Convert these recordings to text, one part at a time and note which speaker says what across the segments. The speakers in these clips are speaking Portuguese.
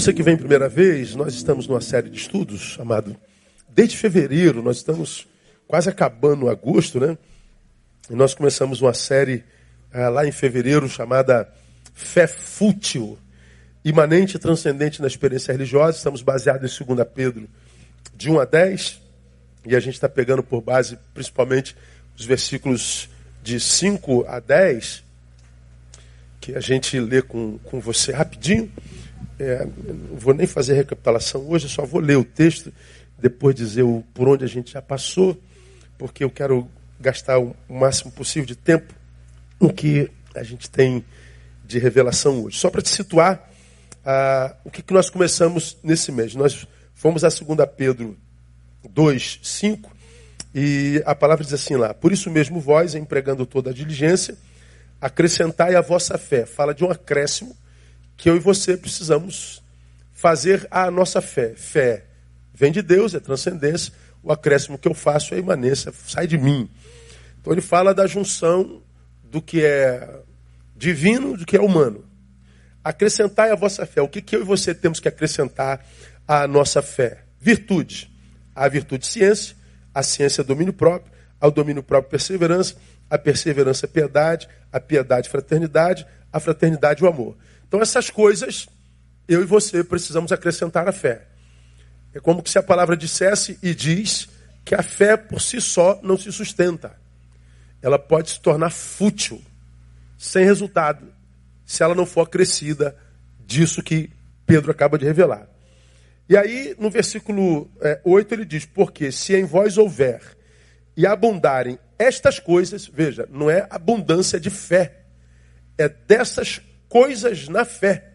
Speaker 1: você que vem primeira vez, nós estamos numa série de estudos chamado Desde fevereiro, nós estamos quase acabando agosto, né? E nós começamos uma série ah, lá em fevereiro chamada Fé Fútil, imanente e transcendente na experiência religiosa. Estamos baseados em 2 Pedro de 1 a 10. E a gente está pegando por base principalmente os versículos de 5 a 10, que a gente lê com, com você rapidinho. É, não vou nem fazer recapitulação hoje, eu só vou ler o texto, depois dizer o, por onde a gente já passou, porque eu quero gastar o, máximo possível de tempo no que a gente tem de revelação hoje. Só para te situar, ah, o que, que nós começamos nesse mês? Nós fomos a 2 Pedro 2, 5, e a palavra diz assim lá: Por isso mesmo, vós, empregando toda a diligência, acrescentai a vossa fé. Fala de um acréscimo que eu e você precisamos fazer à nossa fé. Fé vem de Deus, é transcendência. O acréscimo que eu faço é imanência, sai de mim. Então ele fala da junção do que é divino do que é humano. Acrescentai a vossa fé. O que, que eu e você temos que acrescentar à nossa fé? Virtude. A virtude, ciência. A ciência, domínio próprio. Ao domínio próprio, perseverança. A perseverança, piedade. A piedade, fraternidade. A fraternidade, o amor. Então, essas coisas, eu e você precisamos acrescentar a fé. É como se a palavra dissesse e diz que a fé por si só não se sustenta. Ela pode se tornar fútil, sem resultado, se ela não for acrescida disso que Pedro acaba de revelar. E aí, no versículo é, 8, ele diz: Porque se em vós houver e abundarem estas coisas, veja, não é abundância de fé, é dessas coisas na fé.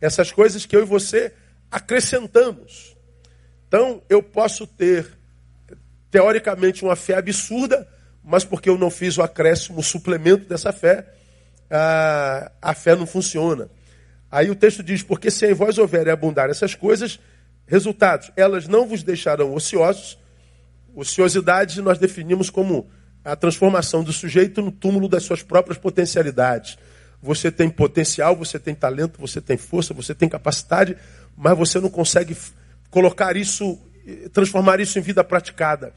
Speaker 1: Essas coisas que eu e você acrescentamos. Então, eu posso ter, teoricamente, uma fé absurda, mas porque eu não fiz o acréscimo, o suplemento dessa fé, a, a fé não funciona. Aí o texto diz: Porque se em vós houver e abundar essas coisas, resultados, elas não vos deixarão ociosos. Ociosidade nós definimos como a transformação do sujeito no túmulo das suas próprias potencialidades. Você tem potencial, você tem talento, você tem força, você tem capacidade, mas você não consegue colocar isso, transformar isso em vida praticada.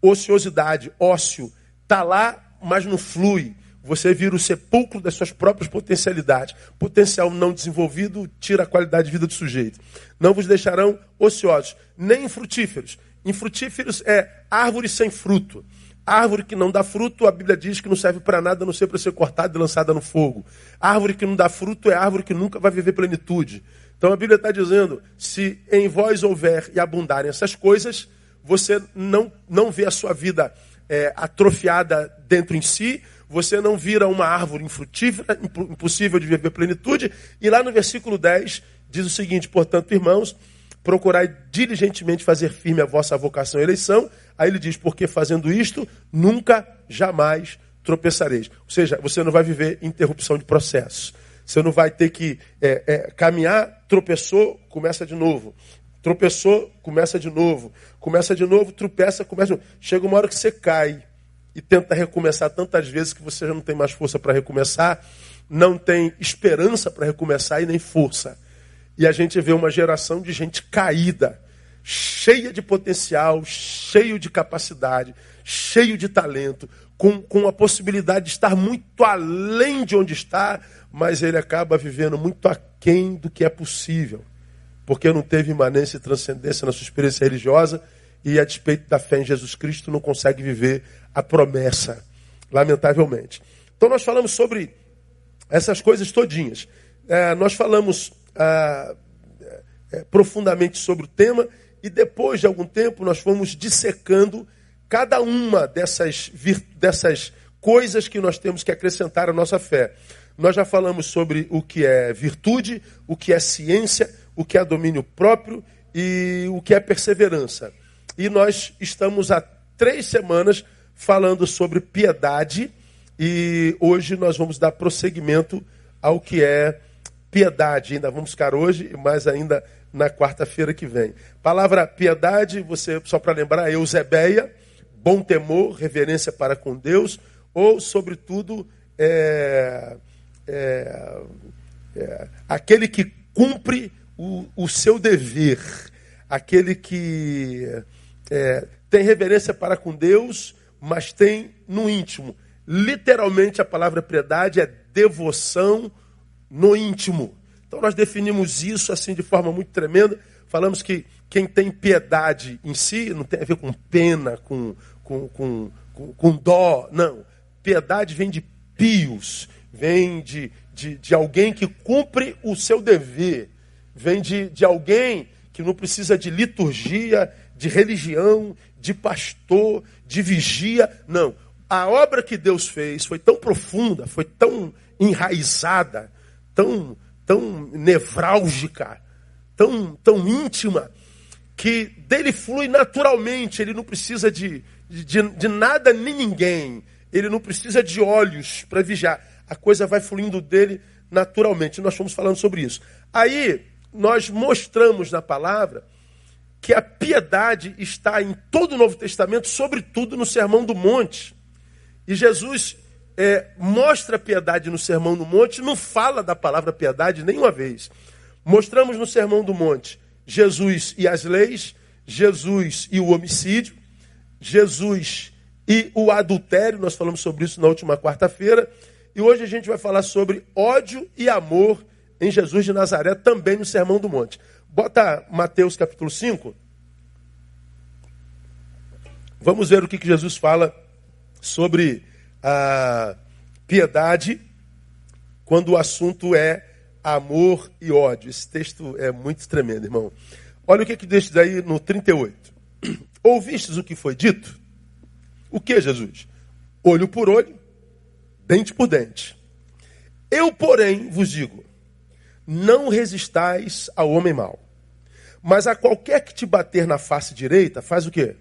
Speaker 1: Ociosidade, ócio, está lá, mas não flui. Você vira o sepulcro das suas próprias potencialidades. Potencial não desenvolvido tira a qualidade de vida do sujeito. Não vos deixarão ociosos, nem infrutíferos. Infrutíferos é árvore sem fruto. Árvore que não dá fruto, a Bíblia diz que não serve para nada, a não ser para ser cortada e lançada no fogo. Árvore que não dá fruto é árvore que nunca vai viver plenitude. Então a Bíblia está dizendo: se em vós houver e abundarem essas coisas, você não, não vê a sua vida é, atrofiada dentro em si, você não vira uma árvore infrutífera, impossível de viver plenitude. E lá no versículo 10 diz o seguinte: portanto, irmãos, procurai diligentemente fazer firme a vossa vocação e eleição. Aí ele diz: porque fazendo isto, nunca, jamais tropeçareis. Ou seja, você não vai viver interrupção de processo. Você não vai ter que é, é, caminhar, tropeçou, começa de novo. Tropeçou, começa de novo. Começa de novo, tropeça, começa de novo. Chega uma hora que você cai e tenta recomeçar tantas vezes que você já não tem mais força para recomeçar, não tem esperança para recomeçar e nem força. E a gente vê uma geração de gente caída, cheia de potencial, cheio de capacidade, cheio de talento, com, com a possibilidade de estar muito além de onde está, mas ele acaba vivendo muito aquém do que é possível, porque não teve imanência e transcendência na sua experiência religiosa e, a despeito da fé em Jesus Cristo, não consegue viver a promessa, lamentavelmente. Então, nós falamos sobre essas coisas todinhas. É, nós falamos ah, é, profundamente sobre o tema e depois de algum tempo nós fomos dissecando cada uma dessas, dessas coisas que nós temos que acrescentar à nossa fé. Nós já falamos sobre o que é virtude, o que é ciência, o que é domínio próprio e o que é perseverança. E nós estamos há três semanas falando sobre piedade e hoje nós vamos dar prosseguimento ao que é piedade. Ainda vamos ficar hoje, mas ainda na quarta-feira que vem. Palavra piedade, você só para lembrar, Eusebeia, bom temor, reverência para com Deus, ou, sobretudo, é, é, é, aquele que cumpre o, o seu dever, aquele que é, tem reverência para com Deus, mas tem no íntimo. Literalmente a palavra piedade é devoção no íntimo. Então nós definimos isso assim de forma muito tremenda. Falamos que quem tem piedade em si não tem a ver com pena, com, com, com, com, com dó, não. Piedade vem de pios, vem de, de, de alguém que cumpre o seu dever, vem de, de alguém que não precisa de liturgia, de religião, de pastor, de vigia. Não. A obra que Deus fez foi tão profunda, foi tão enraizada, tão, tão nevrálgica, tão, tão íntima, que dele flui naturalmente. Ele não precisa de, de, de nada nem ninguém. Ele não precisa de olhos para vigiar. A coisa vai fluindo dele naturalmente. Nós fomos falando sobre isso. Aí, nós mostramos na palavra que a piedade está em todo o Novo Testamento, sobretudo no Sermão do Monte. E Jesus é, mostra piedade no Sermão do Monte, não fala da palavra piedade nenhuma vez. Mostramos no Sermão do Monte Jesus e as leis, Jesus e o homicídio, Jesus e o adultério, nós falamos sobre isso na última quarta-feira, e hoje a gente vai falar sobre ódio e amor em Jesus de Nazaré, também no Sermão do Monte. Bota Mateus capítulo 5. Vamos ver o que Jesus fala sobre a piedade quando o assunto é amor e ódio. Esse texto é muito tremendo, irmão. Olha o que, que diz daí no 38. Ouvistes o que foi dito? O que, Jesus? Olho por olho, dente por dente. Eu, porém, vos digo: não resistais ao homem mau. Mas a qualquer que te bater na face direita, faz o quê?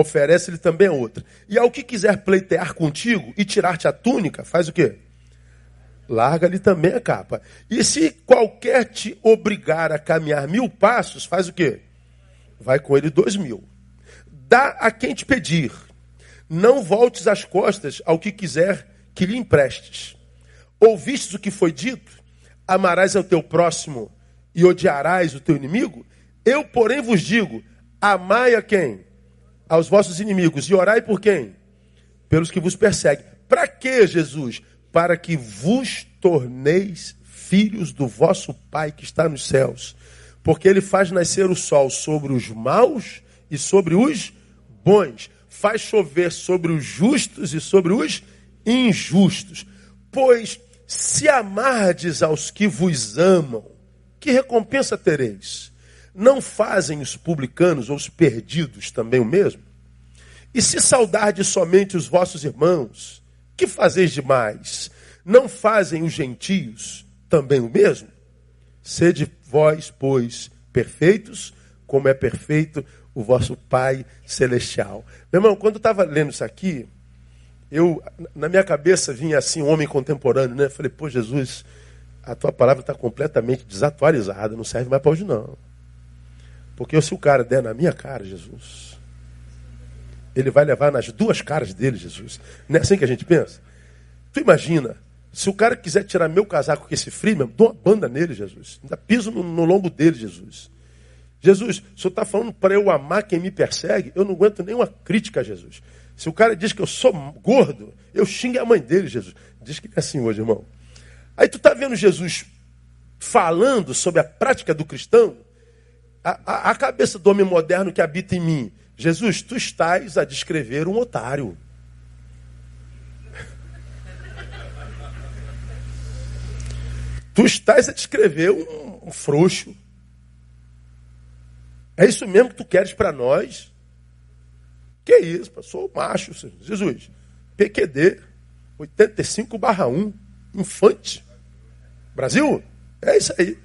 Speaker 1: Oferece-lhe também outra. E ao que quiser pleitear contigo e tirar-te a túnica, faz o quê? Larga-lhe também a capa. E se qualquer te obrigar a caminhar mil passos, faz o quê? Vai com ele dois mil. Dá a quem te pedir. Não voltes as costas ao que quiser que lhe emprestes. Ouvistes o que foi dito? amarás ao teu próximo e odiarás o teu inimigo? Eu, porém, vos digo: amai a quem? Aos vossos inimigos. E orai por quem? Pelos que vos perseguem. Para que, Jesus? Para que vos torneis filhos do vosso Pai que está nos céus. Porque ele faz nascer o sol sobre os maus e sobre os bons. Faz chover sobre os justos e sobre os injustos. Pois se amardes aos que vos amam, que recompensa tereis? Não fazem os publicanos ou os perdidos também o mesmo? E se saudardes somente os vossos irmãos, que fazeis demais? Não fazem os gentios também o mesmo? Sede vós, pois, perfeitos, como é perfeito o vosso Pai Celestial. Meu irmão, quando eu estava lendo isso aqui, eu, na minha cabeça vinha assim, um homem contemporâneo, né? Falei, pô, Jesus, a tua palavra está completamente desatualizada, não serve mais para hoje não. Porque se o cara der na minha cara, Jesus, ele vai levar nas duas caras dele, Jesus. Não é assim que a gente pensa? Tu imagina, se o cara quiser tirar meu casaco com esse frio, mesmo, dou uma banda nele, Jesus. Ainda piso no, no lombo dele, Jesus. Jesus, o senhor está falando para eu amar quem me persegue? Eu não aguento nenhuma crítica, Jesus. Se o cara diz que eu sou gordo, eu xingo a mãe dele, Jesus. Diz que é assim hoje, irmão. Aí tu está vendo Jesus falando sobre a prática do cristão, a, a, a, cabeça do homem moderno que habita em mim. Jesus, tu estás a descrever um otário. tu estás a descrever um, um frouxo. É isso mesmo que tu queres para nós? Que isso, sou macho, Jesus. PQD 85 1, infante. Brasil? É isso aí.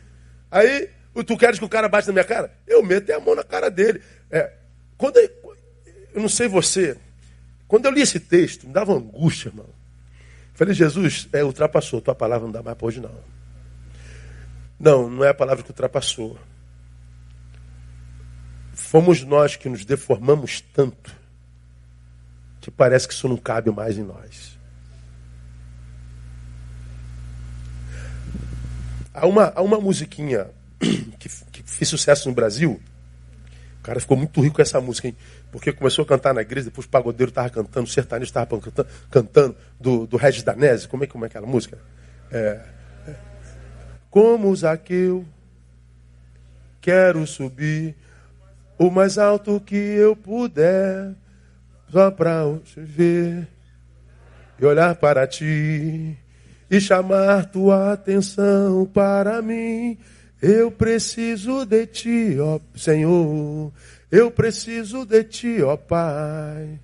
Speaker 1: Aí, tu queres que o cara bate na minha cara? Eu meto a mão na cara dele. É, quando eu, eu não sei você, quando eu li esse texto, me dava angústia, irmão. Falei, Jesus, é, ultrapassou, tua palavra não dá mais para hoje, não. Não, não é a palavra que ultrapassou. Fomos nós que nos deformamos tanto que parece que isso não cabe mais em nós. Há uma, há uma musiquinha que, que fez sucesso no Brasil. O cara ficou muito rico com essa música, hein? Porque começou a cantar na igreja, depois o pagodeiro estava cantando, o sertanejo estava cantando, cantando do, do Regis Danese. Como é, como é aquela música? É, é. Como Zaqueu, quero subir o mais alto que eu puder, só para te ver e olhar para ti e chamar tua atenção para mim. Eu preciso de ti, ó Senhor. Eu preciso de ti, ó Pai.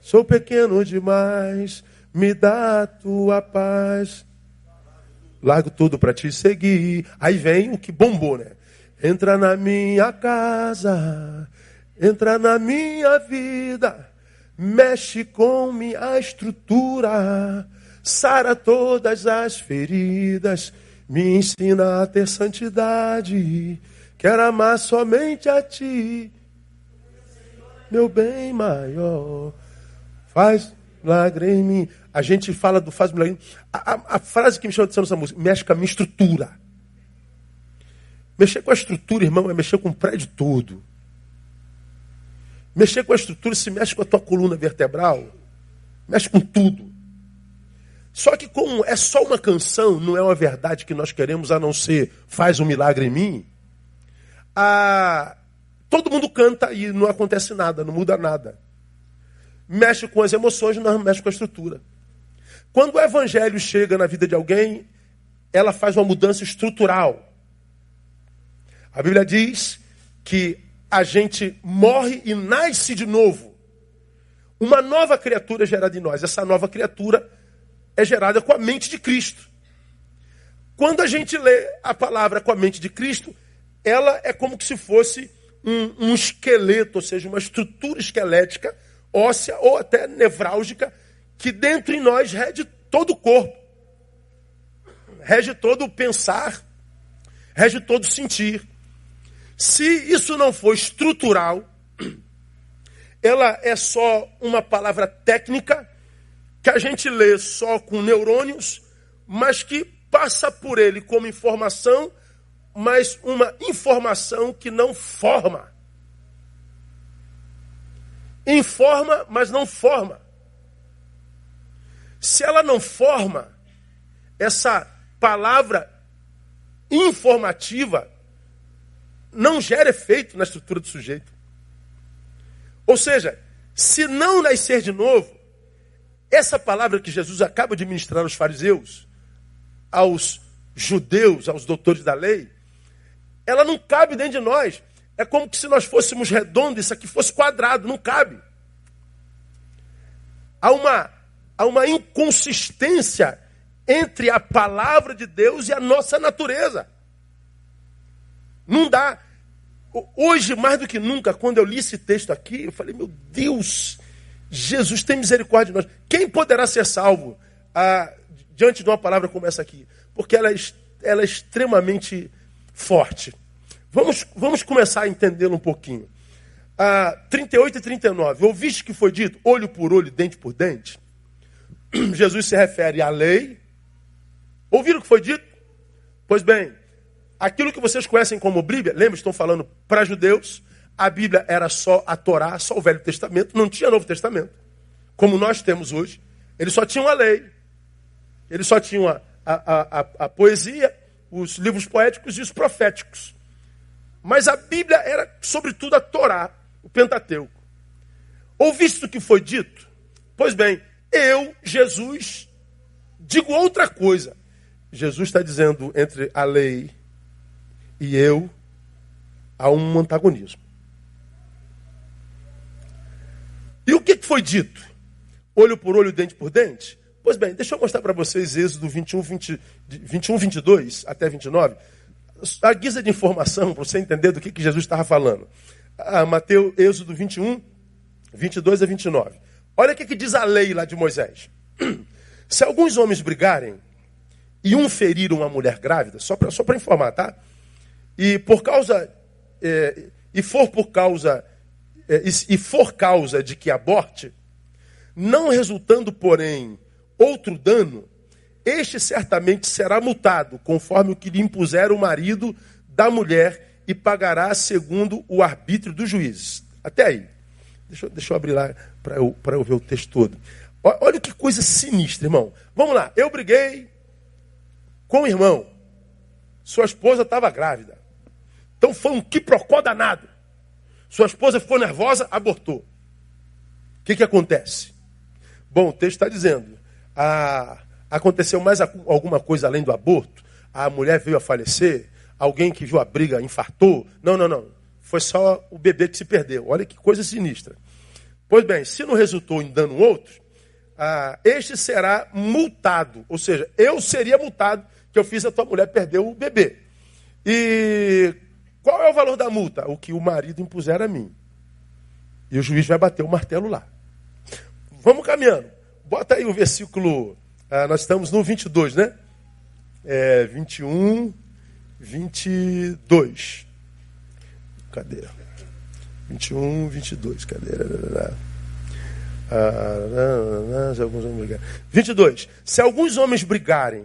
Speaker 1: Sou pequeno demais, me dá a tua paz. Largo tudo para te seguir. Aí vem o que bombou, né? Entra na minha casa, entra na minha vida, mexe com minha estrutura sara todas as feridas, me ensina a ter santidade, quero amar somente a ti, meu bem maior. Faz milagre em mim. A gente fala do faz milagre. A, a, a frase que me chama atenção nessa música, mexe com a minha estrutura. Mexer com a estrutura, irmão, é mexer com o prédio todo. Mexer com a estrutura se mexe com a tua coluna vertebral. Mexe com tudo. Só que como é só uma canção, não é uma verdade que nós queremos, a não ser faz um milagre em mim, todo mundo canta e não acontece nada, não muda nada. Mexe com as emoções, não mexe com a estrutura. Quando o evangelho chega na vida de alguém, ela faz uma mudança estrutural. A Bíblia diz que a gente morre e nasce de novo. Uma nova criatura gerada em nós. Essa nova criatura é gerada com a mente de Cristo. Quando a gente lê a palavra com a mente de Cristo, ela é como se fosse um, um esqueleto, ou seja, uma estrutura esquelética, óssea ou até nevrálgica, que dentro em nós rege todo o corpo, rege todo o pensar, rege todo o sentir. Se isso não for estrutural, ela é só uma palavra técnica que a gente lê só com neurônios, mas que passa por ele como informação, mas uma informação que não forma. Informa, mas não forma. Se ela não forma, essa palavra informativa não gera efeito na estrutura do sujeito. Ou seja, se não nascer de novo, essa palavra que Jesus acaba de ministrar aos fariseus, aos judeus, aos doutores da lei, ela não cabe dentro de nós. É como se nós fôssemos redondos, isso aqui fosse quadrado, não cabe. Há uma, há uma inconsistência entre a palavra de Deus e a nossa natureza. Não dá. Hoje, mais do que nunca, quando eu li esse texto aqui, eu falei, meu Deus, Jesus tem misericórdia de nós. Quem poderá ser salvo ah, diante de uma palavra como essa aqui? Porque ela é, ela é extremamente forte. Vamos, vamos começar a entendê-la um pouquinho. Ah, 38 e 39. Ouviste que foi dito olho por olho, dente por dente? Jesus se refere à lei. Ouviram o que foi dito? Pois bem, aquilo que vocês conhecem como Bíblia, lembra, estão falando para judeus, a Bíblia era só a Torá, só o Velho Testamento, não tinha Novo Testamento. Como nós temos hoje. Eles só tinham a lei. Eles só tinham a, a, a, a poesia, os livros poéticos e os proféticos. Mas a Bíblia era, sobretudo, a Torá, o Pentateuco. Ouviste o que foi dito? Pois bem, eu, Jesus, digo outra coisa. Jesus está dizendo entre a lei e eu há um antagonismo. E o que foi dito? Olho por olho, dente por dente? Pois bem, deixa eu mostrar para vocês Êxodo 21, 20, 21, 22 até 29. A guisa de informação, para você entender do que, que Jesus estava falando. Ah, Mateus, Êxodo 21, 22 a 29. Olha o que, que diz a lei lá de Moisés. Se alguns homens brigarem e um ferir uma mulher grávida, só para só informar, tá? E por causa, é, e for por causa e for causa de que aborte, não resultando, porém, outro dano, este certamente será multado, conforme o que lhe impuser o marido da mulher, e pagará segundo o arbítrio dos juízes. Até aí. Deixa, deixa eu abrir lá para eu, eu ver o texto todo. Olha que coisa sinistra, irmão. Vamos lá. Eu briguei com o irmão. Sua esposa estava grávida. Então foi um quiprocó danado. Sua esposa ficou nervosa, abortou. O que, que acontece? Bom, o texto está dizendo: ah, aconteceu mais alguma coisa além do aborto? A mulher veio a falecer? Alguém que viu a briga infartou? Não, não, não. Foi só o bebê que se perdeu. Olha que coisa sinistra. Pois bem, se não resultou em dano outro, ah, este será multado. Ou seja, eu seria multado que eu fiz a tua mulher perder o bebê. E qual é o valor da multa? O que o marido impuser a mim. E o juiz vai bater o martelo lá. Vamos caminhando. Bota aí o versículo. Ah, nós estamos no 22, né? É, 21, 22. Cadê? 21, 22. Cadê? Ah, se alguns homens brigarem. 22. Se alguns homens brigarem.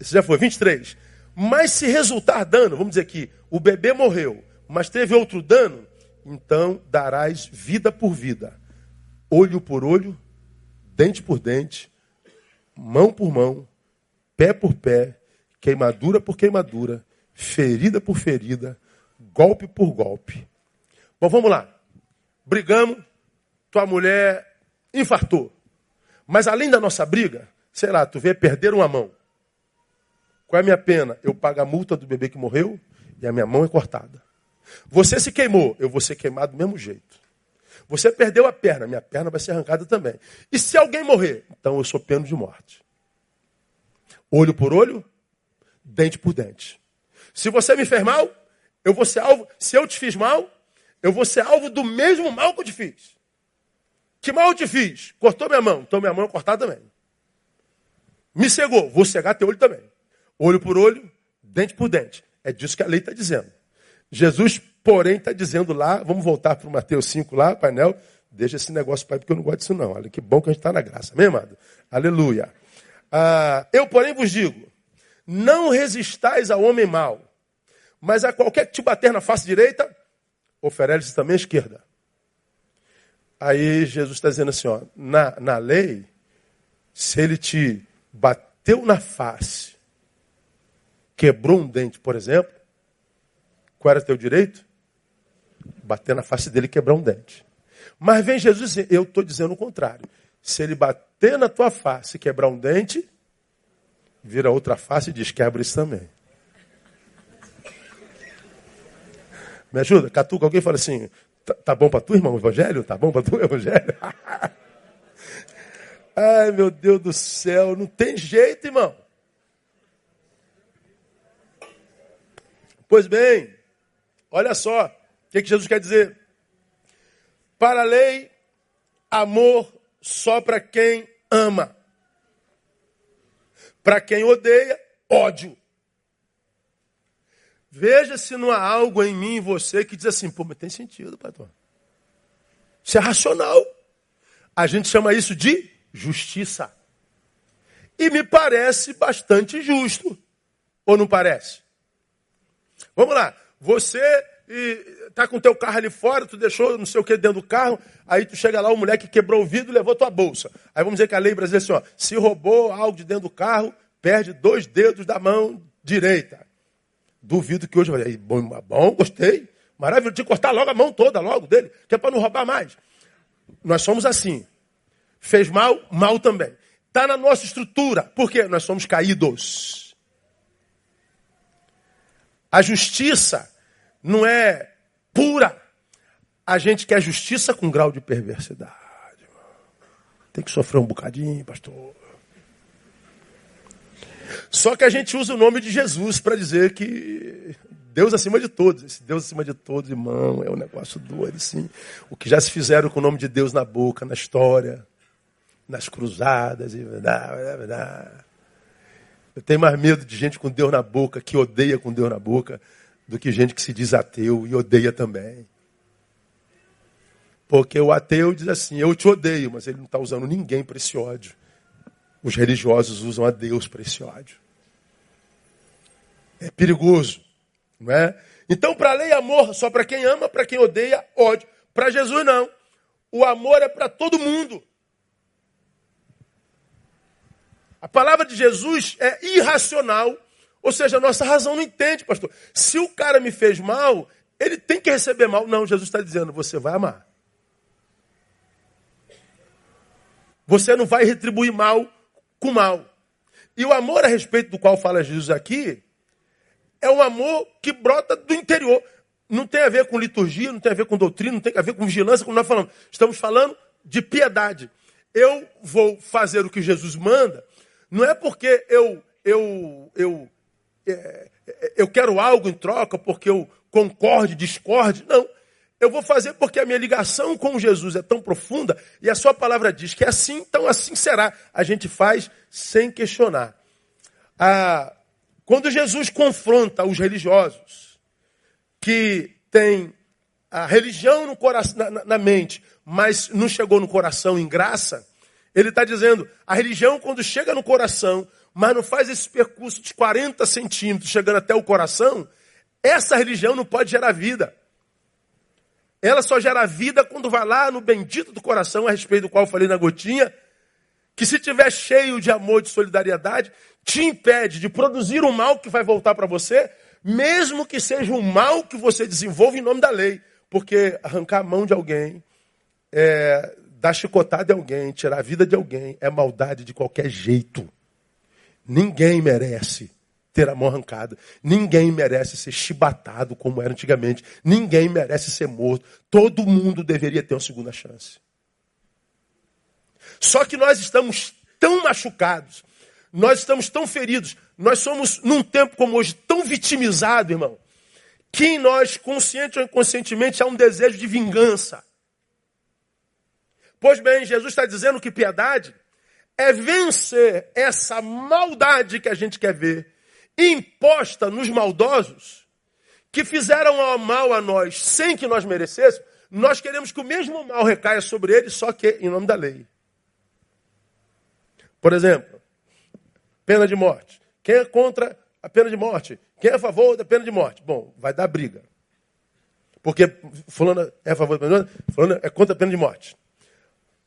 Speaker 1: Esse já foi. 23. Mas se resultar dano, vamos dizer que o bebê morreu, mas teve outro dano, então darás vida por vida, olho por olho, dente por dente, mão por mão, pé por pé, queimadura por queimadura, ferida por ferida, golpe por golpe. Bom, vamos lá. Brigamos, tua mulher infartou. Mas além da nossa briga, sei lá, tu vê perder uma mão. Qual é a minha pena? Eu pago a multa do bebê que morreu e a minha mão é cortada. Você se queimou, eu vou ser queimado do mesmo jeito. Você perdeu a perna, minha perna vai ser arrancada também. E se alguém morrer? Então eu sou peno de morte. Olho por olho, dente por dente. Se você me fez mal, eu vou ser alvo. Se eu te fiz mal, eu vou ser alvo do mesmo mal que eu te fiz. Que mal eu te fiz? Cortou minha mão, então minha mão é cortada também. Me cegou, vou cegar teu olho também. Olho por olho, dente por dente. É disso que a lei está dizendo. Jesus, porém, está dizendo lá, vamos voltar para o Mateus 5 lá, painel, deixa esse negócio para porque eu não gosto disso não. Olha que bom que a gente está na graça, amém, amado? Aleluia. Ah, eu, porém, vos digo, não resistais ao homem mau, mas a qualquer que te bater na face direita, oferece também a esquerda. Aí Jesus está dizendo assim, ó, na, na lei, se ele te bateu na face quebrou um dente, por exemplo, qual era teu direito? Bater na face dele e quebrar um dente. Mas vem Jesus dizer, eu estou dizendo o contrário. Se ele bater na tua face e quebrar um dente, vira outra face e diz, quebra isso também. Me ajuda? Catuca, alguém fala assim, tá, tá bom para tu, irmão, o evangelho? Tá bom para tu, evangelho? Ai, meu Deus do céu, não tem jeito, irmão. Pois bem, olha só o que, que Jesus quer dizer. Para a lei, amor só para quem ama. Para quem odeia, ódio. Veja se não há algo em mim e você que diz assim, pô, mas tem sentido, pastor. Isso é racional. A gente chama isso de justiça. E me parece bastante justo. Ou não parece? Vamos lá. Você está com o teu carro ali fora, tu deixou não sei o que dentro do carro, aí tu chega lá, o moleque quebrou o vidro e levou tua bolsa. Aí vamos dizer que a lei brasileira é assim, ó, se roubou algo de dentro do carro, perde dois dedos da mão direita. Duvido que hoje vai. Bom, bom, gostei. Maravilha, de cortar logo a mão toda, logo dele, que é para não roubar mais. Nós somos assim. Fez mal, mal também. Está na nossa estrutura. Por quê? Nós somos caídos. A justiça não é pura. A gente quer justiça com grau de perversidade. Tem que sofrer um bocadinho, pastor. Só que a gente usa o nome de Jesus para dizer que Deus acima de todos. Esse Deus acima de todos, irmão, é um negócio doido, sim. O que já se fizeram com o nome de Deus na boca, na história, nas cruzadas, e verdade, verdade. Eu tenho mais medo de gente com Deus na boca, que odeia com Deus na boca, do que gente que se diz ateu e odeia também. Porque o ateu diz assim, eu te odeio, mas ele não está usando ninguém para esse ódio. Os religiosos usam a Deus para esse ódio. É perigoso, não é? Então, para a lei, amor só para quem ama, para quem odeia, ódio. Para Jesus, não. O amor é para todo mundo. A palavra de Jesus é irracional, ou seja, a nossa razão não entende, pastor. Se o cara me fez mal, ele tem que receber mal. Não, Jesus está dizendo, você vai amar. Você não vai retribuir mal com mal. E o amor a respeito do qual fala Jesus aqui é um amor que brota do interior. Não tem a ver com liturgia, não tem a ver com doutrina, não tem a ver com vigilância, como nós falamos. Estamos falando de piedade. Eu vou fazer o que Jesus manda, não é porque eu eu eu é, eu quero algo em troca, porque eu concorde, discorde. Não. Eu vou fazer porque a minha ligação com Jesus é tão profunda e a sua palavra diz que é assim, então assim será. A gente faz sem questionar. Ah, quando Jesus confronta os religiosos que têm a religião no coração, na, na mente, mas não chegou no coração em graça, ele está dizendo: a religião, quando chega no coração, mas não faz esse percurso de 40 centímetros chegando até o coração, essa religião não pode gerar vida. Ela só gera vida quando vai lá no bendito do coração, a respeito do qual eu falei na gotinha, que se tiver cheio de amor, de solidariedade, te impede de produzir um mal que vai voltar para você, mesmo que seja um mal que você desenvolva em nome da lei. Porque arrancar a mão de alguém, é, dar chicotada em alguém, tirar a vida de alguém, é maldade de qualquer jeito. Ninguém merece ter a mão arrancada. Ninguém merece ser chibatado como era antigamente. Ninguém merece ser morto. Todo mundo deveria ter uma segunda chance. Só que nós estamos tão machucados, nós estamos tão feridos, nós somos, num tempo como hoje, tão vitimizados, irmão, que em nós, consciente ou inconscientemente, há um desejo de vingança. Pois bem, Jesus está dizendo que piedade é vencer essa maldade que a gente quer ver, imposta nos maldosos, que fizeram mal a nós sem que nós merecêssemos, nós queremos que o mesmo mal recaia sobre eles, só que em nome da lei. Por exemplo, pena de morte. Quem é contra a pena de morte? Quem é a favor da pena de morte? Bom, vai dar briga. Porque fulano é a favor da pena de morte, fulano é contra a pena de morte.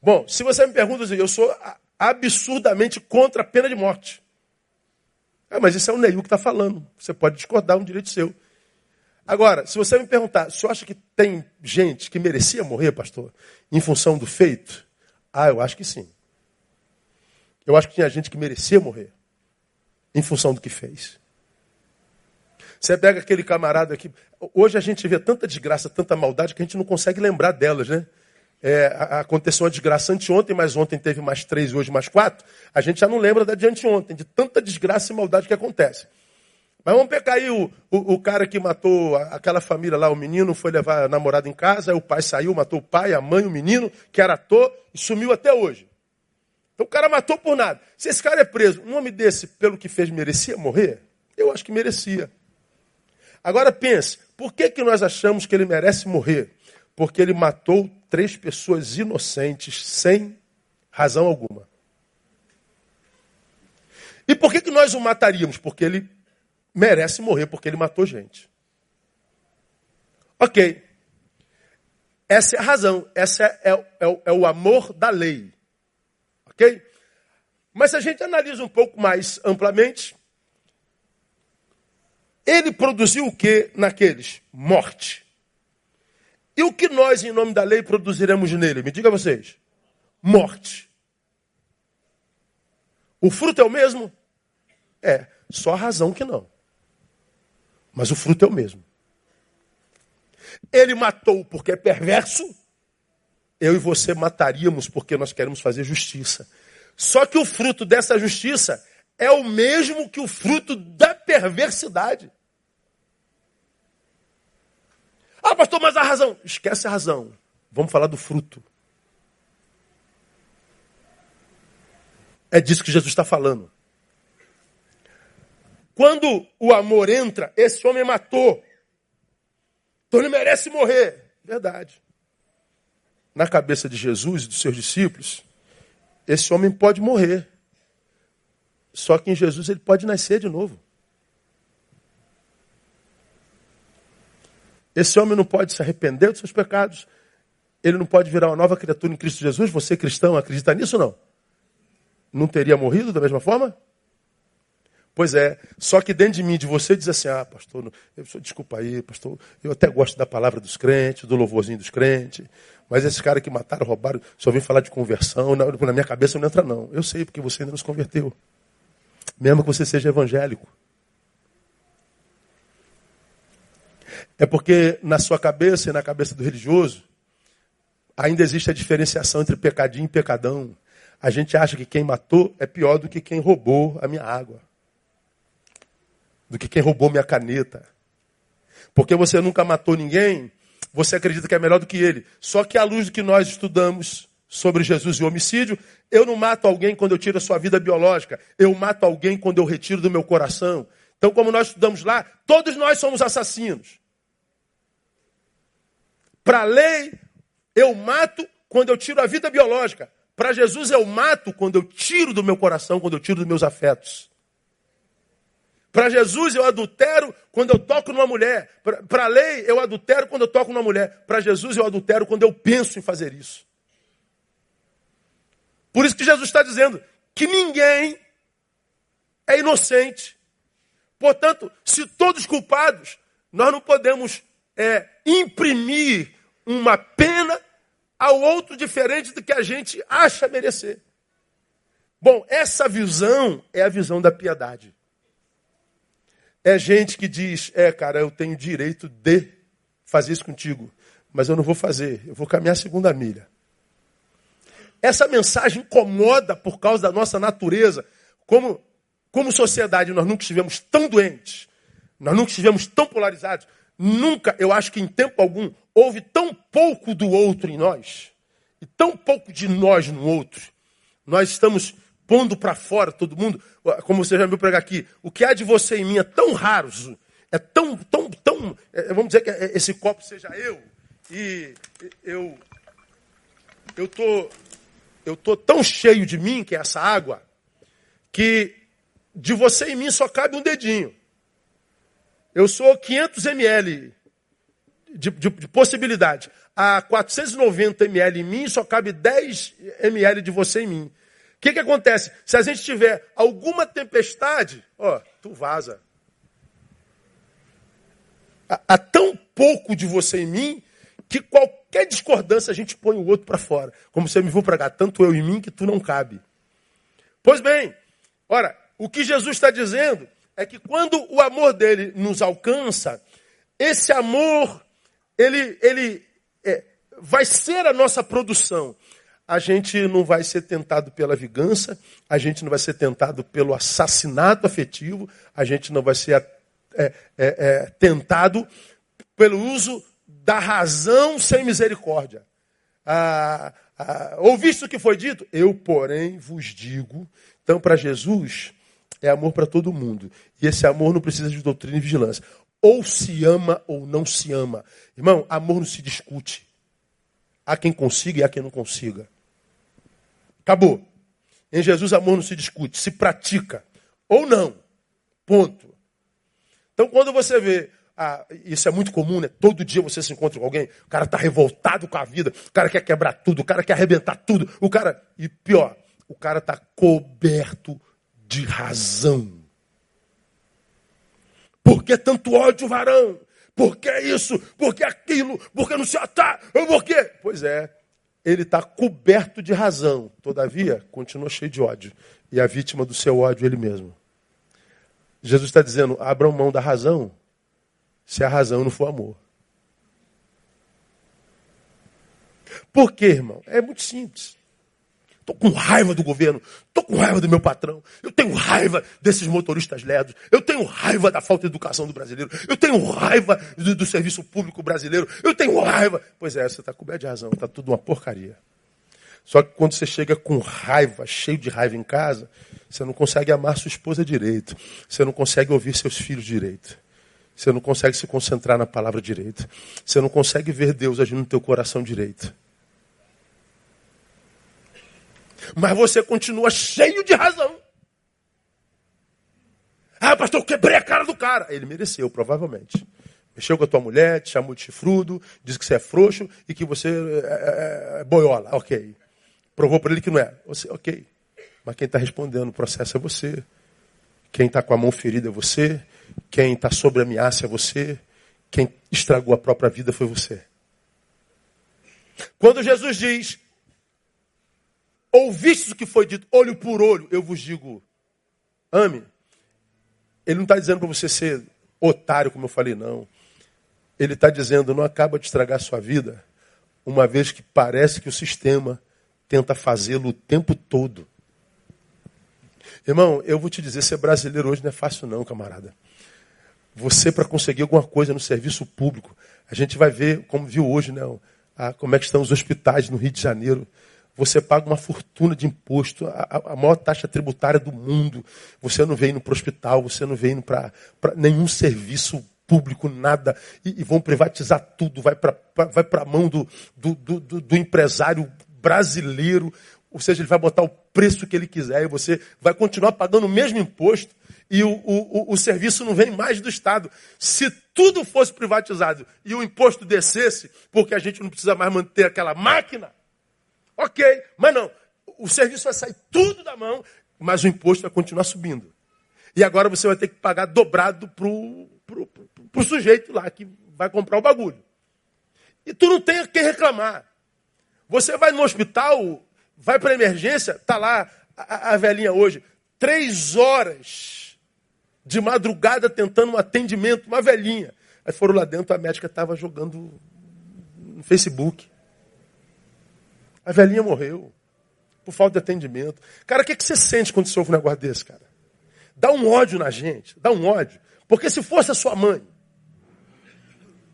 Speaker 1: Bom, se você me pergunta eu sou absurdamente contra a pena de morte. Ah, mas isso é o Neil que está falando. Você pode discordar, é um direito seu. Agora, se você me perguntar, você acha que tem gente que merecia morrer, pastor, em função do feito? Ah, eu acho que sim. Eu acho que tinha gente que merecia morrer em função do que fez. Você pega aquele camarada aqui. Hoje a gente vê tanta desgraça, tanta maldade que a gente não consegue lembrar delas, né? É, aconteceu uma desgraça anteontem, mas ontem teve mais três, hoje mais quatro. A gente já não lembra da de anteontem, de tanta desgraça e maldade que acontece. Mas vamos pegar aí o, o, o, cara que matou aquela família lá, o menino foi levar a namorada em casa, aí o pai saiu, matou o pai, a mãe, o menino, que era ator, e sumiu até hoje. Então o cara matou por nada. Se esse cara é preso, um homem desse, pelo que fez, merecia morrer? Eu acho que merecia. Agora pense, por que, que nós achamos que ele merece morrer? Porque ele matou três pessoas inocentes sem razão alguma. E por que, que nós o mataríamos? Porque ele merece morrer, porque ele matou gente. Ok. Essa é a razão, essa é, é, é, é o amor da lei. Ok? Mas se a gente analisa um pouco mais amplamente, ele produziu o que naqueles? Morte. E o que nós, em nome da lei, produziremos nele? Me diga vocês. Morte. O fruto é o mesmo? É, só a razão que não. Mas o fruto é o mesmo. Ele matou porque é perverso, eu e você mataríamos porque nós queremos fazer justiça. Só que o fruto dessa justiça é o mesmo que o fruto da perversidade. Ah, pastor, mas a razão. Esquece a razão. Vamos falar do fruto. É disso que Jesus está falando. Quando o amor entra, esse homem matou. Então ele merece morrer. Verdade na cabeça de Jesus e dos seus discípulos, esse homem pode morrer. Só que em Jesus ele pode nascer de novo. Esse homem não pode se arrepender dos seus pecados. Ele não pode virar uma nova criatura em Cristo Jesus. Você, cristão, acredita nisso ou não? Não teria morrido da mesma forma? Pois é, só que dentro de mim, de você, diz assim: ah, pastor, eu, desculpa aí, pastor, eu até gosto da palavra dos crentes, do louvorzinho dos crentes, mas esses caras que mataram, roubaram, só vem falar de conversão, na, na minha cabeça não entra, não. Eu sei, porque você ainda não se converteu. Mesmo que você seja evangélico. É porque na sua cabeça e na cabeça do religioso, ainda existe a diferenciação entre pecadinho e pecadão. A gente acha que quem matou é pior do que quem roubou a minha água do que quem roubou minha caneta. Porque você nunca matou ninguém, você acredita que é melhor do que ele. Só que à luz do que nós estudamos sobre Jesus e o homicídio, eu não mato alguém quando eu tiro a sua vida biológica, eu mato alguém quando eu retiro do meu coração. Então, como nós estudamos lá, todos nós somos assassinos. Para a lei, eu mato quando eu tiro a vida biológica. Para Jesus, eu mato quando eu tiro do meu coração, quando eu tiro dos meus afetos. Para Jesus eu adultero quando eu toco numa mulher. Para a lei eu adultero quando eu toco numa mulher. Para Jesus eu adultero quando eu penso em fazer isso. Por isso que Jesus está dizendo que ninguém é inocente. Portanto, se todos culpados, nós não podemos é, imprimir uma pena ao outro diferente do que a gente acha merecer. Bom, essa visão é a visão da piedade. É gente que diz: é, cara, eu tenho direito de fazer isso contigo, mas eu não vou fazer, eu vou caminhar a segunda milha. Essa mensagem incomoda por causa da nossa natureza. Como, como sociedade, nós nunca estivemos tão doentes, nós nunca estivemos tão polarizados. Nunca, eu acho que em tempo algum, houve tão pouco do outro em nós, e tão pouco de nós no outro. Nós estamos pondo para fora todo mundo, como você já me pregar aqui, o que há de você em mim é tão raro, é tão, tão, tão, é, vamos dizer que esse copo seja eu, e eu, eu tô, eu tô tão cheio de mim, que é essa água, que de você em mim só cabe um dedinho. Eu sou 500 ml de, de, de possibilidade. A 490 ml em mim só cabe 10 ml de você em mim que, que acontece? Se a gente tiver alguma tempestade, ó, tu vaza. Há, há tão pouco de você em mim que qualquer discordância a gente põe o outro para fora. Como você me viu pregar, tanto eu em mim que tu não cabe. Pois bem, ora, o que Jesus está dizendo é que quando o amor dele nos alcança, esse amor, ele, ele é, vai ser a nossa produção a gente não vai ser tentado pela vingança, a gente não vai ser tentado pelo assassinato afetivo, a gente não vai ser é, é, é, tentado pelo uso da razão sem misericórdia. Ah, ah, ouviste o que foi dito? Eu, porém, vos digo. Então, para Jesus, é amor para todo mundo. E esse amor não precisa de doutrina e vigilância. Ou se ama ou não se ama. Irmão, amor não se discute. Há quem consiga e há quem não consiga. Acabou. Em Jesus, amor não se discute, se pratica. Ou não. Ponto. Então, quando você vê. Ah, isso é muito comum, né? Todo dia você se encontra com alguém, o cara está revoltado com a vida, o cara quer quebrar tudo, o cara quer arrebentar tudo, o cara. E pior, o cara está coberto de razão. Por que tanto ódio, varão? Por que isso? Por que aquilo? Por que não se atar? Por quê? Pois é, ele está coberto de razão, todavia continua cheio de ódio. E a vítima do seu ódio é ele mesmo. Jesus está dizendo: abram mão da razão, se a razão não for amor. Por quê, irmão? É muito simples. Estou com raiva do governo, estou com raiva do meu patrão, eu tenho raiva desses motoristas ledos, eu tenho raiva da falta de educação do brasileiro, eu tenho raiva do, do serviço público brasileiro, eu tenho raiva. Pois é, você está coberto de razão, está tudo uma porcaria. Só que quando você chega com raiva, cheio de raiva em casa, você não consegue amar sua esposa direito, você não consegue ouvir seus filhos direito. Você não consegue se concentrar na palavra direito. Você não consegue ver Deus agindo no teu coração direito. Mas você continua cheio de razão. Ah, pastor, eu quebrei a cara do cara. Ele mereceu, provavelmente. Mexeu com a tua mulher, te chamou de chifrudo, disse que você é frouxo e que você é, é, é boiola. Ok. Provou para ele que não é. Você, ok. Mas quem está respondendo o processo é você. Quem está com a mão ferida é você. Quem está sob ameaça é você. Quem estragou a própria vida foi você. Quando Jesus diz, ouvistes o que foi dito, olho por olho, eu vos digo, ame. Ele não está dizendo para você ser otário, como eu falei, não. Ele está dizendo, não acaba de estragar a sua vida, uma vez que parece que o sistema tenta fazê-lo o tempo todo. Irmão, eu vou te dizer, ser brasileiro hoje não é fácil não, camarada. Você, para conseguir alguma coisa no serviço público, a gente vai ver, como viu hoje, né, a, como é que estão os hospitais no Rio de Janeiro. Você paga uma fortuna de imposto, a, a maior taxa tributária do mundo. Você não vem para o hospital, você não vem para nenhum serviço público, nada. E, e vão privatizar tudo, vai para vai a mão do, do, do, do empresário brasileiro. Ou seja, ele vai botar o preço que ele quiser e você vai continuar pagando o mesmo imposto e o, o, o, serviço não vem mais do Estado. Se tudo fosse privatizado e o imposto descesse, porque a gente não precisa mais manter aquela máquina, ok, mas não. O serviço vai sair tudo da mão, mas o imposto vai continuar subindo. E agora você vai ter que pagar dobrado para o sujeito lá que vai comprar o bagulho. E tu não tem a que reclamar. Você vai no hospital, vai para emergência, tá lá a, a velhinha hoje, três horas de madrugada tentando um atendimento, uma velhinha. Aí foram lá dentro, a médica estava jogando no Facebook. A velhinha morreu por falta de atendimento. Cara, o que, que você sente quando você ouve um negócio desse, cara? Dá um ódio na gente, dá um ódio. Porque se fosse a sua mãe,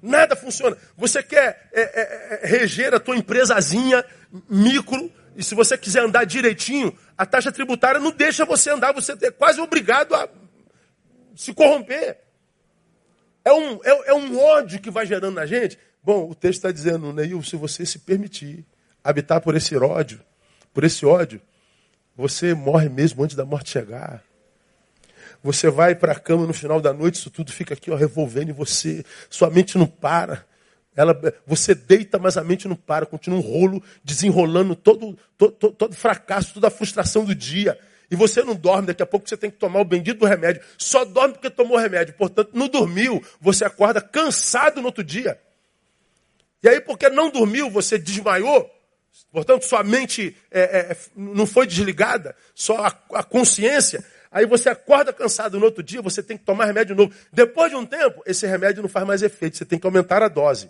Speaker 1: nada funciona. Você quer é, é, é, reger a tua empresazinha micro, e se você quiser andar direitinho, a taxa tributária não deixa você andar, você é quase obrigado a se corromper. É um, é, é um ódio que vai gerando na gente. Bom, o texto está dizendo, Neil, se você se permitir habitar por esse ódio, por esse ódio, você morre mesmo antes da morte chegar. Você vai para a cama no final da noite, isso tudo fica aqui ó, revolvendo em você. Sua mente não para. Ela, você deita, mas a mente não para. Continua um rolo desenrolando todo, todo, todo, todo fracasso, toda a frustração do dia. E você não dorme, daqui a pouco você tem que tomar o bendito remédio. Só dorme porque tomou remédio. Portanto, não dormiu, você acorda cansado no outro dia. E aí, porque não dormiu, você desmaiou. Portanto, sua mente é, é, não foi desligada, só a, a consciência. Aí você acorda cansado no outro dia, você tem que tomar remédio novo. Depois de um tempo, esse remédio não faz mais efeito, você tem que aumentar a dose.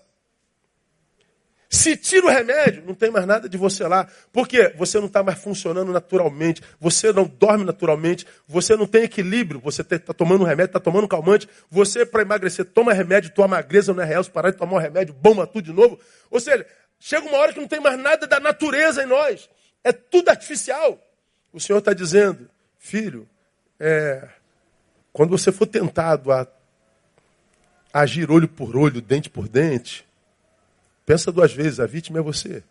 Speaker 1: Se tira o remédio, não tem mais nada de você lá. Por quê? Você não está mais funcionando naturalmente. Você não dorme naturalmente. Você não tem equilíbrio. Você está tomando remédio, está tomando calmante. Você, para emagrecer, toma remédio, tua magreza não é real. Se parar de tomar um remédio, bomba tudo de novo. Ou seja, chega uma hora que não tem mais nada da natureza em nós. É tudo artificial. O Senhor está dizendo, filho, é, quando você for tentado a agir olho por olho, dente por dente, Pensa duas vezes, a vítima é você.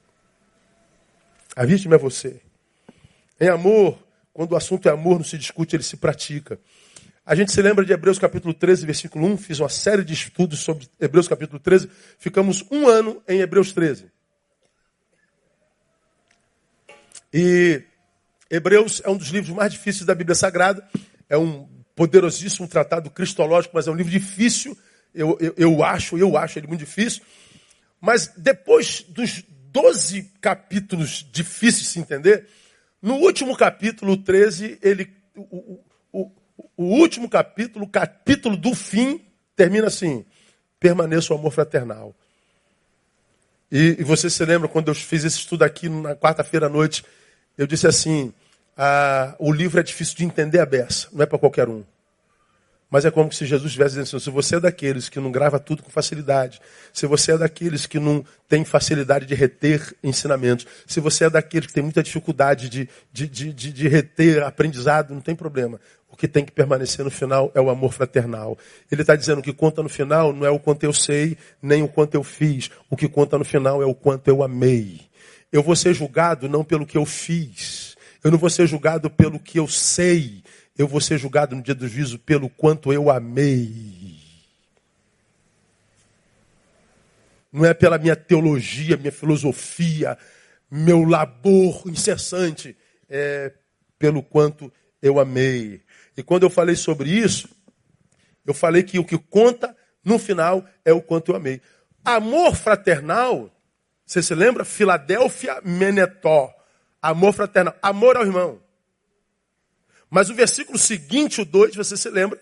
Speaker 1: A vítima é você. Em amor, quando o assunto é amor, não se discute, ele se pratica. A gente se lembra de Hebreus capítulo 13, versículo 1. Fiz uma série de estudos sobre Hebreus capítulo 13. Ficamos um ano em Hebreus 13. E Hebreus é um dos livros mais difíceis da Bíblia Sagrada. É um poderosíssimo tratado cristológico, mas é um livro difícil. Eu, eu, eu acho, eu acho ele muito difícil. Mas depois dos 12 capítulos difíceis de se entender, no último capítulo 13, ele, o, o, o último capítulo, o capítulo do fim, termina assim: permaneça o amor fraternal. E, e, você se lembra quando eu fiz esse estudo aqui na quarta-feira à noite, eu disse assim: ah, o livro é difícil de entender a beça, não é para qualquer um. Mas é como se Jesus estivesse dizendo assim, se você é daqueles que não grava tudo com facilidade, se você é daqueles que não tem facilidade de reter ensinamentos, se você é daqueles que tem muita dificuldade de, de, de, de, de reter aprendizado, não tem problema. O que tem que permanecer no final é o amor fraternal. Ele está dizendo que conta no final não é o quanto eu sei, nem o quanto eu fiz. O que conta no final é o quanto eu amei. Eu vou ser julgado não pelo que eu fiz. Eu não vou ser julgado pelo que eu sei eu vou ser julgado no dia do juízo pelo quanto eu amei. Não é pela minha teologia, minha filosofia, meu labor incessante. É pelo quanto eu amei. E quando eu falei sobre isso, eu falei que o que conta no final é o quanto eu amei. Amor fraternal, você se lembra? Filadélfia Menetó. Amor fraternal. Amor ao irmão. Mas o versículo seguinte, o 2, você se lembra?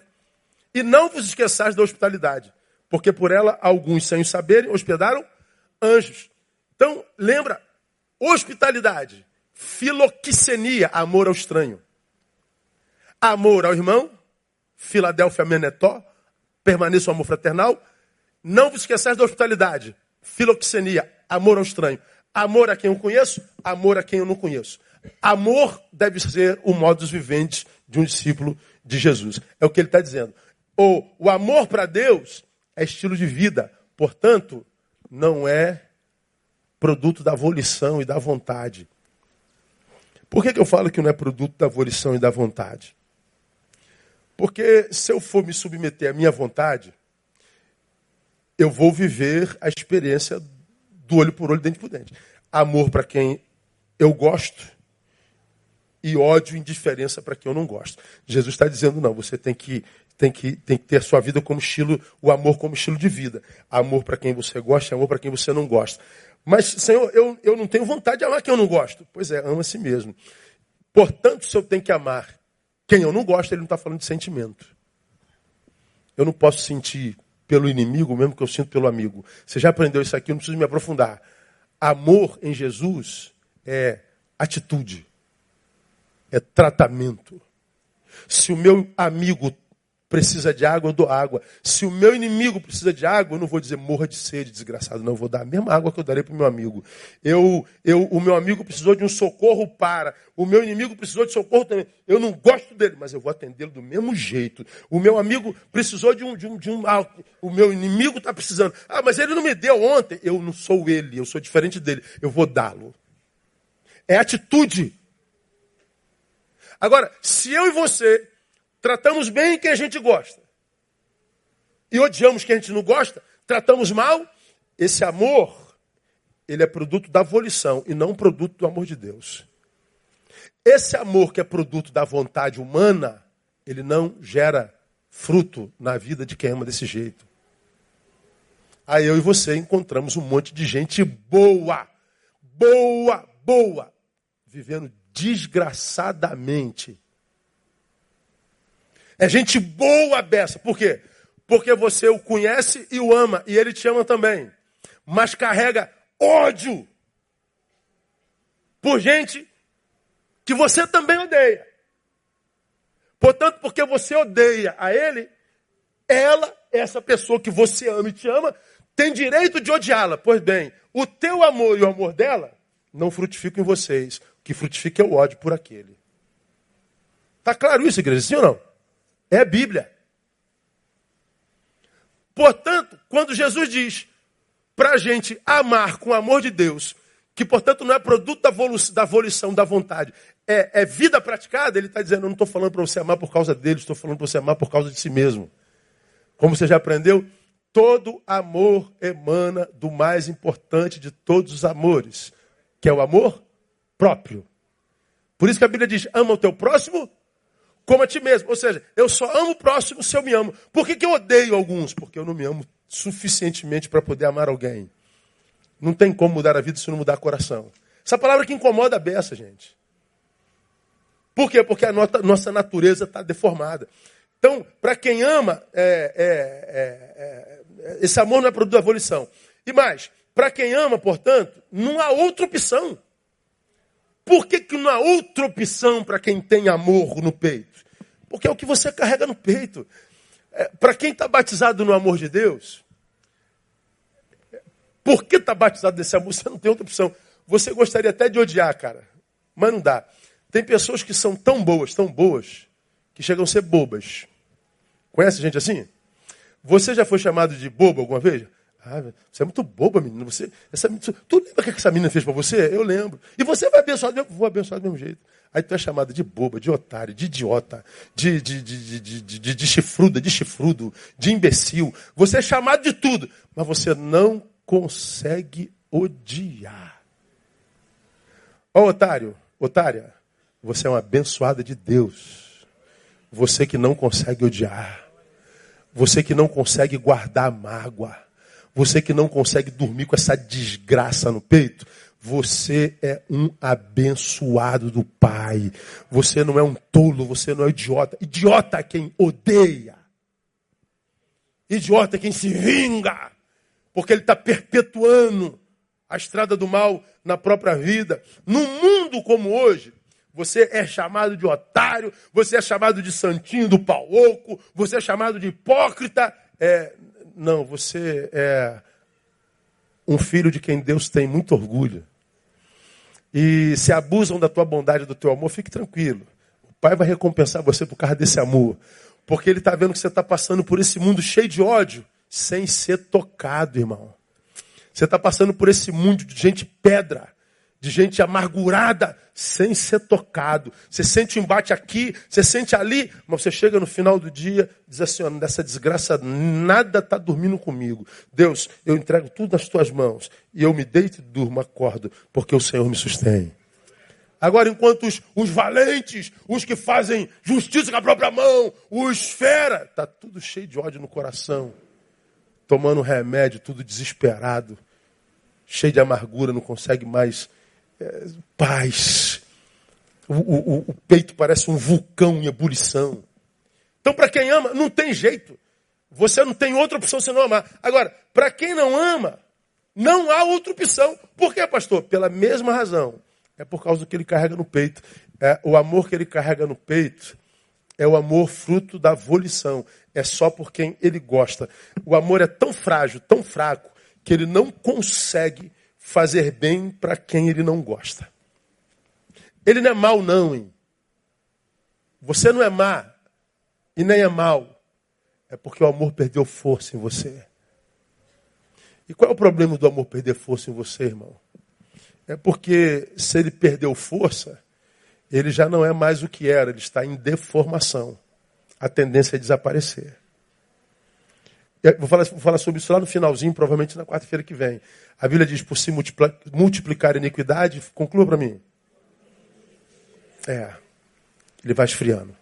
Speaker 1: E não vos esqueçais da hospitalidade, porque por ela alguns, sem o saberem, hospedaram anjos. Então, lembra, hospitalidade, filoquicenia, amor ao estranho. Amor ao irmão, Filadélfia Menetó, permaneça o amor fraternal. Não vos esqueçais da hospitalidade, filoxenia, amor ao estranho. Amor a quem eu conheço, amor a quem eu não conheço. Amor deve ser o modus vivendi de um discípulo de Jesus. É o que ele está dizendo. O, o amor para Deus é estilo de vida, portanto, não é produto da volição e da vontade. Por que, que eu falo que não é produto da volição e da vontade? Porque se eu for me submeter à minha vontade, eu vou viver a experiência do olho por olho, dente por dente. Amor para quem eu gosto e ódio e indiferença para quem eu não gosto. Jesus está dizendo, não, você tem que, tem, que, tem que ter a sua vida como estilo, o amor como estilo de vida. Amor para quem você gosta e amor para quem você não gosta. Mas, Senhor, eu, eu não tenho vontade de amar quem eu não gosto. Pois é, ama a si mesmo. Portanto, se eu tenho que amar quem eu não gosto, ele não está falando de sentimento. Eu não posso sentir pelo inimigo mesmo que eu sinto pelo amigo. Você já aprendeu isso aqui, eu não preciso me aprofundar. Amor em Jesus é atitude, é tratamento. Se o meu amigo precisa de água, eu dou água. Se o meu inimigo precisa de água, eu não vou dizer morra de sede, desgraçado. Não, eu vou dar a mesma água que eu darei para o meu amigo. Eu, eu, o meu amigo precisou de um socorro para. O meu inimigo precisou de socorro também. Eu não gosto dele, mas eu vou atendê-lo do mesmo jeito. O meu amigo precisou de um. De um, de um o meu inimigo está precisando. Ah, mas ele não me deu ontem. Eu não sou ele, eu sou diferente dele. Eu vou dá-lo. É atitude. Agora, se eu e você Tratamos bem quem a gente gosta. E odiamos quem a gente não gosta. Tratamos mal. Esse amor, ele é produto da volição e não produto do amor de Deus. Esse amor que é produto da vontade humana, ele não gera fruto na vida de quem ama desse jeito. Aí eu e você encontramos um monte de gente boa, boa, boa, vivendo desgraçadamente é gente boa beça. Por quê? Porque você o conhece e o ama, e ele te ama também. Mas carrega ódio por gente que você também odeia. Portanto, porque você odeia a ele, ela, essa pessoa que você ama e te ama, tem direito de odiá-la. Pois bem, o teu amor e o amor dela não frutificam em vocês. O que frutifica é o ódio por aquele. Está claro isso, igreja? Sim ou não? É a Bíblia. Portanto, quando Jesus diz para a gente amar com o amor de Deus, que portanto não é produto da, da volição, da vontade, é, é vida praticada, ele está dizendo: eu não estou falando para você amar por causa dele, estou falando para você amar por causa de si mesmo. Como você já aprendeu, todo amor emana do mais importante de todos os amores, que é o amor próprio. Por isso que a Bíblia diz: ama o teu próximo como a ti mesmo. Ou seja, eu só amo o próximo se eu me amo. Por que, que eu odeio alguns? Porque eu não me amo suficientemente para poder amar alguém. Não tem como mudar a vida se não mudar o coração. Essa palavra que incomoda a beça, gente. Por quê? Porque a nossa natureza está deformada. Então, para quem ama, é, é, é, esse amor não é produto da abolição. E mais, para quem ama, portanto, não há outra opção. Por que, que não há outra opção para quem tem amor no peito? Porque é o que você carrega no peito. É, para quem está batizado no amor de Deus, por que está batizado nesse amor? Você não tem outra opção. Você gostaria até de odiar, cara, mas não dá. Tem pessoas que são tão boas, tão boas, que chegam a ser bobas. Conhece gente assim? Você já foi chamado de bobo alguma vez? Ah, você é muito boba, menina. Você, essa, tu lembra o que essa menina fez para você? Eu lembro. E você vai abençoar, eu vou abençoar do mesmo jeito. Aí tu é chamada de boba, de otário, de idiota, de, de, de, de, de, de chifruda, de chifrudo, de imbecil. Você é chamado de tudo, mas você não consegue odiar. Ó oh, otário, otária, você é uma abençoada de Deus. Você que não consegue odiar. Você que não consegue guardar mágoa. Você que não consegue dormir com essa desgraça no peito, você é um abençoado do Pai. Você não é um tolo, você não é idiota. Idiota é quem odeia. Idiota é quem se vinga, porque ele está perpetuando a estrada do mal na própria vida. Num mundo como hoje, você é chamado de otário, você é chamado de santinho do pau oco, você é chamado de hipócrita. É, não, você é um filho de quem Deus tem muito orgulho. E se abusam da tua bondade, do teu amor, fique tranquilo. O Pai vai recompensar você por causa desse amor. Porque Ele está vendo que você está passando por esse mundo cheio de ódio, sem ser tocado, irmão. Você está passando por esse mundo de gente pedra, de gente amargurada, sem ser tocado. Você sente o embate aqui, você sente ali, mas você chega no final do dia, diz assim: ó, dessa desgraça, nada está dormindo comigo. Deus, eu entrego tudo nas tuas mãos. E eu me deito e durmo, acordo, porque o Senhor me sustém. Agora, enquanto os, os valentes, os que fazem justiça com a própria mão, os fera, está tudo cheio de ódio no coração, tomando remédio, tudo desesperado, cheio de amargura, não consegue mais é, paz. O, o, o peito parece um vulcão em ebulição. Então, para quem ama, não tem jeito. Você não tem outra opção senão amar. Agora, para quem não ama, não há outra opção. Por quê, pastor? Pela mesma razão. É por causa do que ele carrega no peito. É, o amor que ele carrega no peito é o amor fruto da volição. É só por quem ele gosta. O amor é tão frágil, tão fraco, que ele não consegue fazer bem para quem ele não gosta. Ele não é mal, não, hein? Você não é má e nem é mal. É porque o amor perdeu força em você. E qual é o problema do amor perder força em você, irmão? É porque se ele perdeu força, ele já não é mais o que era, ele está em deformação. A tendência é desaparecer. Vou falar, vou falar sobre isso lá no finalzinho, provavelmente na quarta-feira que vem. A Bíblia diz, por se multiplicar iniquidade, conclua para mim. É, ele vai esfriando.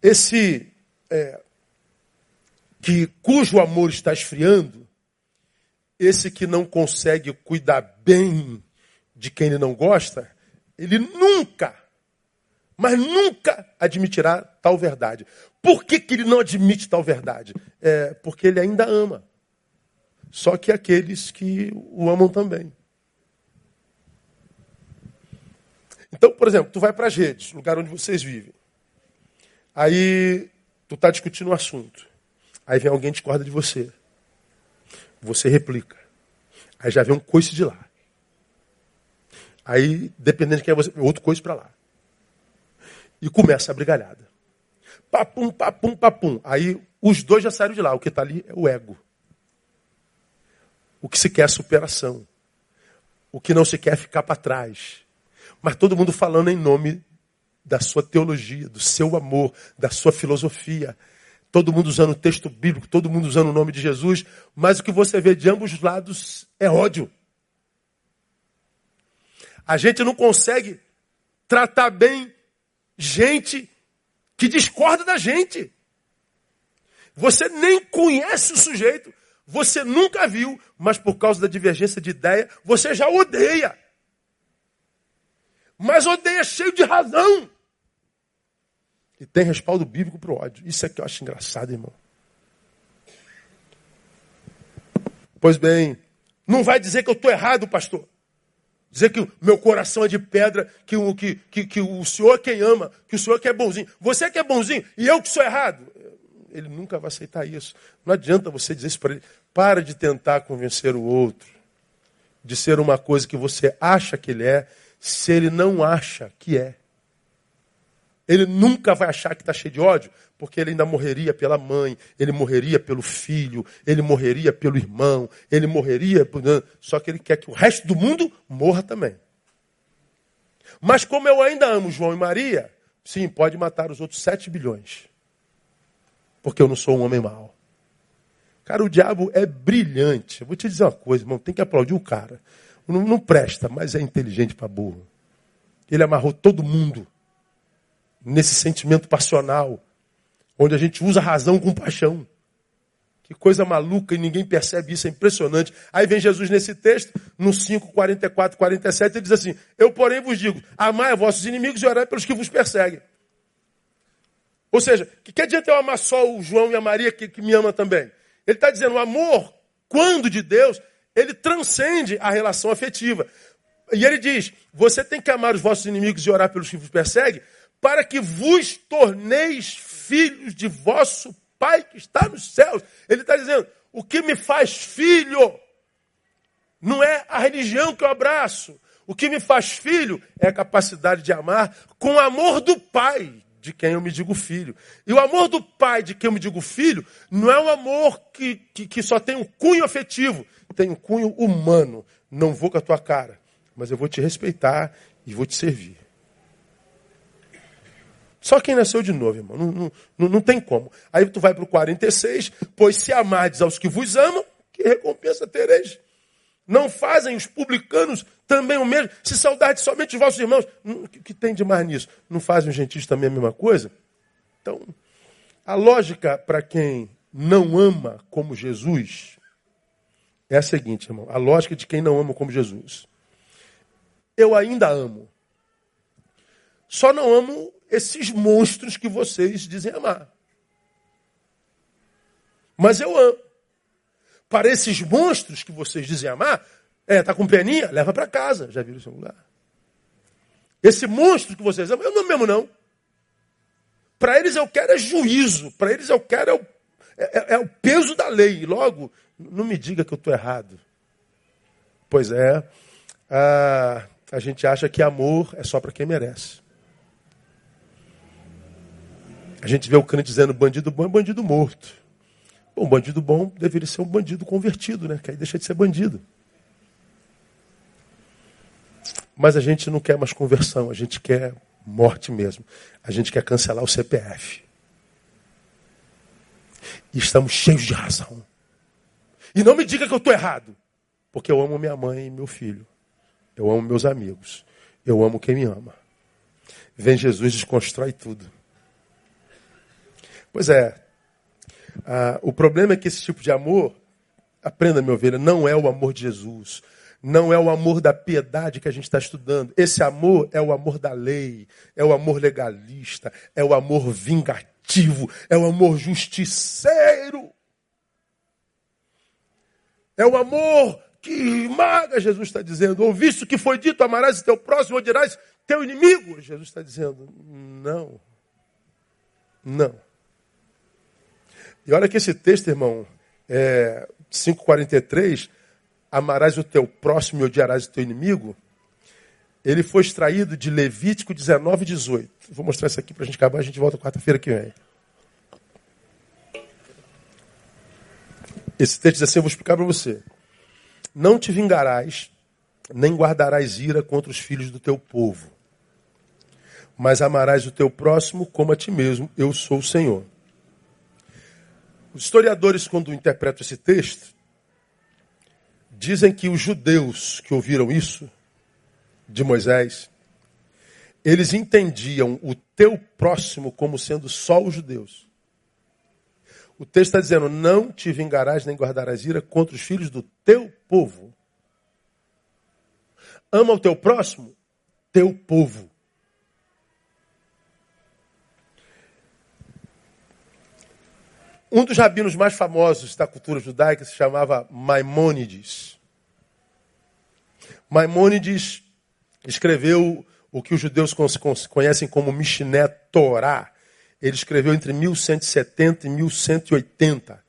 Speaker 1: Esse é, que cujo amor está esfriando, esse que não consegue cuidar bem de quem ele não gosta, ele nunca, mas nunca admitirá tal verdade. Por que, que ele não admite tal verdade? É porque ele ainda ama. Só que aqueles que o amam também. Então, por exemplo, tu vai para as redes, lugar onde vocês vivem. Aí tu está discutindo um assunto. Aí vem alguém discorda de você. Você replica. Aí já vem um coice de lá. Aí, dependendo de quem é você, outro coice para lá. E começa a brigalhada. Papum, papum, papum. Aí os dois já saíram de lá. O que está ali é o ego. O que se quer é superação. O que não se quer é ficar para trás. Mas todo mundo falando em nome da sua teologia, do seu amor, da sua filosofia. Todo mundo usando o texto bíblico, todo mundo usando o nome de Jesus. Mas o que você vê de ambos os lados é ódio. A gente não consegue tratar bem gente que discorda da gente. Você nem conhece o sujeito, você nunca viu, mas por causa da divergência de ideia, você já odeia. Mas odeia cheio de razão. E tem respaldo bíblico para o ódio. Isso é que eu acho engraçado, irmão. Pois bem, não vai dizer que eu estou errado, pastor. Dizer que o meu coração é de pedra, que o, que, que, que o Senhor é quem ama, que o Senhor é que é bonzinho. Você que é bonzinho e eu que sou errado. Ele nunca vai aceitar isso. Não adianta você dizer isso para ele. Para de tentar convencer o outro de ser uma coisa que você acha que ele é, se ele não acha que é. Ele nunca vai achar que está cheio de ódio, porque ele ainda morreria pela mãe, ele morreria pelo filho, ele morreria pelo irmão, ele morreria. Por... Só que ele quer que o resto do mundo morra também. Mas como eu ainda amo João e Maria, sim, pode matar os outros sete bilhões. Porque eu não sou um homem mau. Cara, o diabo é brilhante. Eu vou te dizer uma coisa, irmão, tem que aplaudir o cara. Não, não presta, mas é inteligente para burro. Ele amarrou todo mundo nesse sentimento passional, onde a gente usa razão com paixão. Que coisa maluca e ninguém percebe isso, é impressionante. Aí vem Jesus nesse texto, no 5, 44, 47, ele diz assim: Eu, porém, vos digo: amai a vossos inimigos e orai pelos que vos perseguem. Ou seja, que, que adianta eu amar só o João e a Maria que, que me ama também? Ele está dizendo: o amor, quando de Deus, ele transcende a relação afetiva. E ele diz: você tem que amar os vossos inimigos e orar pelos que vos perseguem, para que vos torneis filhos de vosso Pai que está nos céus. Ele está dizendo: o que me faz filho não é a religião que eu abraço. O que me faz filho é a capacidade de amar com o amor do Pai de quem eu me digo filho. E o amor do Pai de quem eu me digo filho não é um amor que, que, que só tem um cunho afetivo, tem um cunho humano. Não vou com a tua cara, mas eu vou te respeitar e vou te servir. Só quem nasceu de novo, irmão. Não, não, não tem como. Aí tu vai para o 46, pois se amardes aos que vos amam, que recompensa tereis? Não fazem os publicanos também o mesmo? Se saudade somente os vossos irmãos. O que, que tem de mais nisso? Não fazem os gentios também a mesma coisa? Então, a lógica para quem não ama como Jesus é a seguinte, irmão. A lógica de quem não ama como Jesus. Eu ainda amo. Só não amo esses monstros que vocês dizem amar. Mas eu amo. Para esses monstros que vocês dizem amar, é, tá com peninha? Leva para casa. Já viram o lugar? Esse monstro que vocês amam, eu não mesmo não. Para eles eu quero é juízo. Para eles eu quero é o, é, é, é o peso da lei. Logo, não me diga que eu estou errado. Pois é, a, a gente acha que amor é só para quem merece. A gente vê o crente dizendo bandido bom é bandido morto. Bom, bandido bom deveria ser um bandido convertido, né? Que aí deixa de ser bandido. Mas a gente não quer mais conversão, a gente quer morte mesmo. A gente quer cancelar o CPF. E estamos cheios de razão. E não me diga que eu estou errado. Porque eu amo minha mãe e meu filho. Eu amo meus amigos. Eu amo quem me ama. Vem Jesus e desconstrói tudo. Pois é. Ah, o problema é que esse tipo de amor, aprenda, meu ovelha, não é o amor de Jesus. Não é o amor da piedade que a gente está estudando. Esse amor é o amor da lei, é o amor legalista, é o amor vingativo, é o amor justiceiro. É o amor que maga, Jesus está dizendo. Ouviste o que foi dito, amarás teu próximo, odiarás teu inimigo. Jesus está dizendo, não. Não. E olha que esse texto, irmão, é 5,43, amarás o teu próximo e odiarás o teu inimigo, ele foi extraído de Levítico 19, 18. Vou mostrar isso aqui para a gente acabar, a gente volta quarta-feira que vem. Esse texto diz assim, eu vou explicar para você. Não te vingarás, nem guardarás ira contra os filhos do teu povo, mas amarás o teu próximo como a ti mesmo, eu sou o Senhor. Os historiadores, quando interpretam esse texto, dizem que os judeus que ouviram isso de Moisés, eles entendiam o teu próximo como sendo só os judeus. O texto está dizendo: não te vingarás nem guardarás ira contra os filhos do teu povo. Ama o teu próximo, teu povo. Um dos rabinos mais famosos da cultura judaica se chamava Maimônides. Maimônides escreveu o que os judeus conhecem como Mishneh Torah. Ele escreveu entre 1170 e 1180,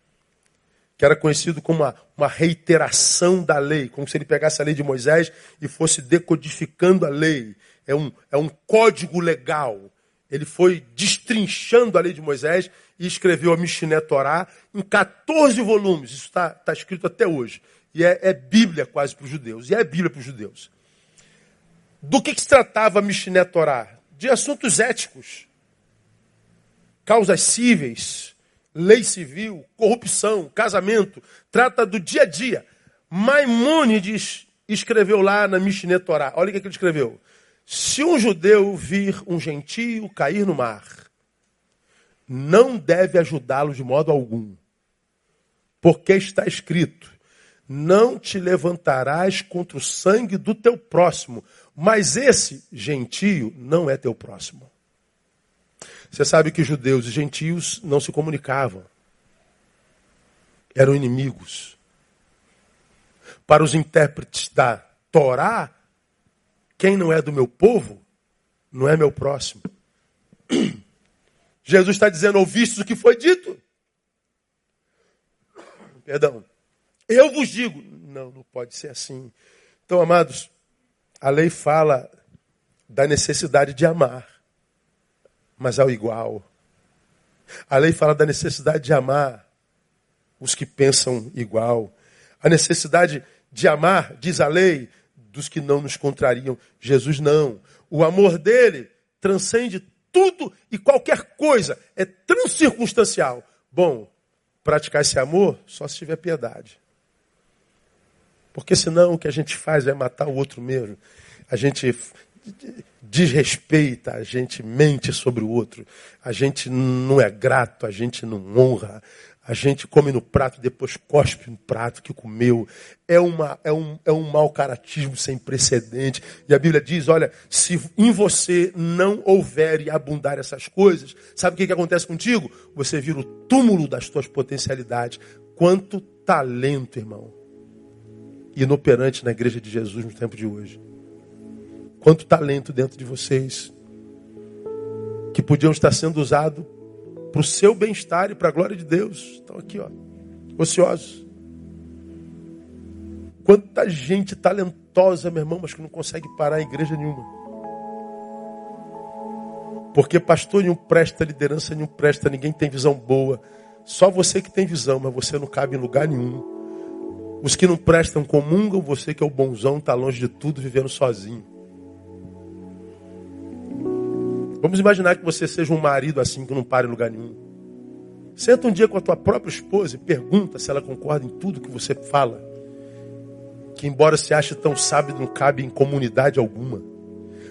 Speaker 1: que era conhecido como uma, uma reiteração da lei, como se ele pegasse a lei de Moisés e fosse decodificando a lei. É um, é um código legal. Ele foi destrinchando a lei de Moisés e escreveu a Mishneh Torá em 14 volumes. Isso está tá escrito até hoje. E é, é Bíblia quase para os judeus. E é Bíblia para os judeus. Do que, que se tratava a Mishneh Torá? De assuntos éticos. Causas cíveis, lei civil, corrupção, casamento. Trata do dia a dia. Maimônides escreveu lá na Mishneh Torá. Olha o que ele escreveu. Se um judeu vir um gentio cair no mar, não deve ajudá-lo de modo algum. Porque está escrito: não te levantarás contra o sangue do teu próximo, mas esse gentio não é teu próximo. Você sabe que judeus e gentios não se comunicavam. Eram inimigos. Para os intérpretes da Torá, quem não é do meu povo, não é meu próximo. Jesus está dizendo, ouvistes o que foi dito? Perdão. Eu vos digo. Não, não pode ser assim. Então, amados, a lei fala da necessidade de amar, mas ao igual. A lei fala da necessidade de amar os que pensam igual. A necessidade de amar, diz a lei, dos que não nos contrariam. Jesus não. O amor dele transcende tudo e qualquer coisa. É transcircunstancial. Bom, praticar esse amor só se tiver piedade. Porque senão o que a gente faz é matar o outro mesmo. A gente desrespeita, a gente mente sobre o outro, a gente não é grato, a gente não honra, a gente come no prato, depois cospe no prato que comeu. É, uma, é, um, é um mau caratismo sem precedente. E a Bíblia diz: olha, se em você não houver e abundar essas coisas, sabe o que, que acontece contigo? Você vira o túmulo das tuas potencialidades. Quanto talento, irmão, inoperante na igreja de Jesus no tempo de hoje. Quanto talento dentro de vocês que podiam estar sendo usados para o seu bem-estar e para a glória de Deus. Estão aqui, ó, ociosos. Quanta gente talentosa, meu irmão, mas que não consegue parar em igreja nenhuma. Porque pastor nenhum presta, liderança nenhum presta, ninguém tem visão boa. Só você que tem visão, mas você não cabe em lugar nenhum. Os que não prestam comungam, você que é o bonzão, está longe de tudo, vivendo sozinho. Vamos imaginar que você seja um marido assim, que não para em lugar nenhum. Senta um dia com a tua própria esposa e pergunta se ela concorda em tudo que você fala. Que embora se ache tão sábio, não cabe em comunidade alguma.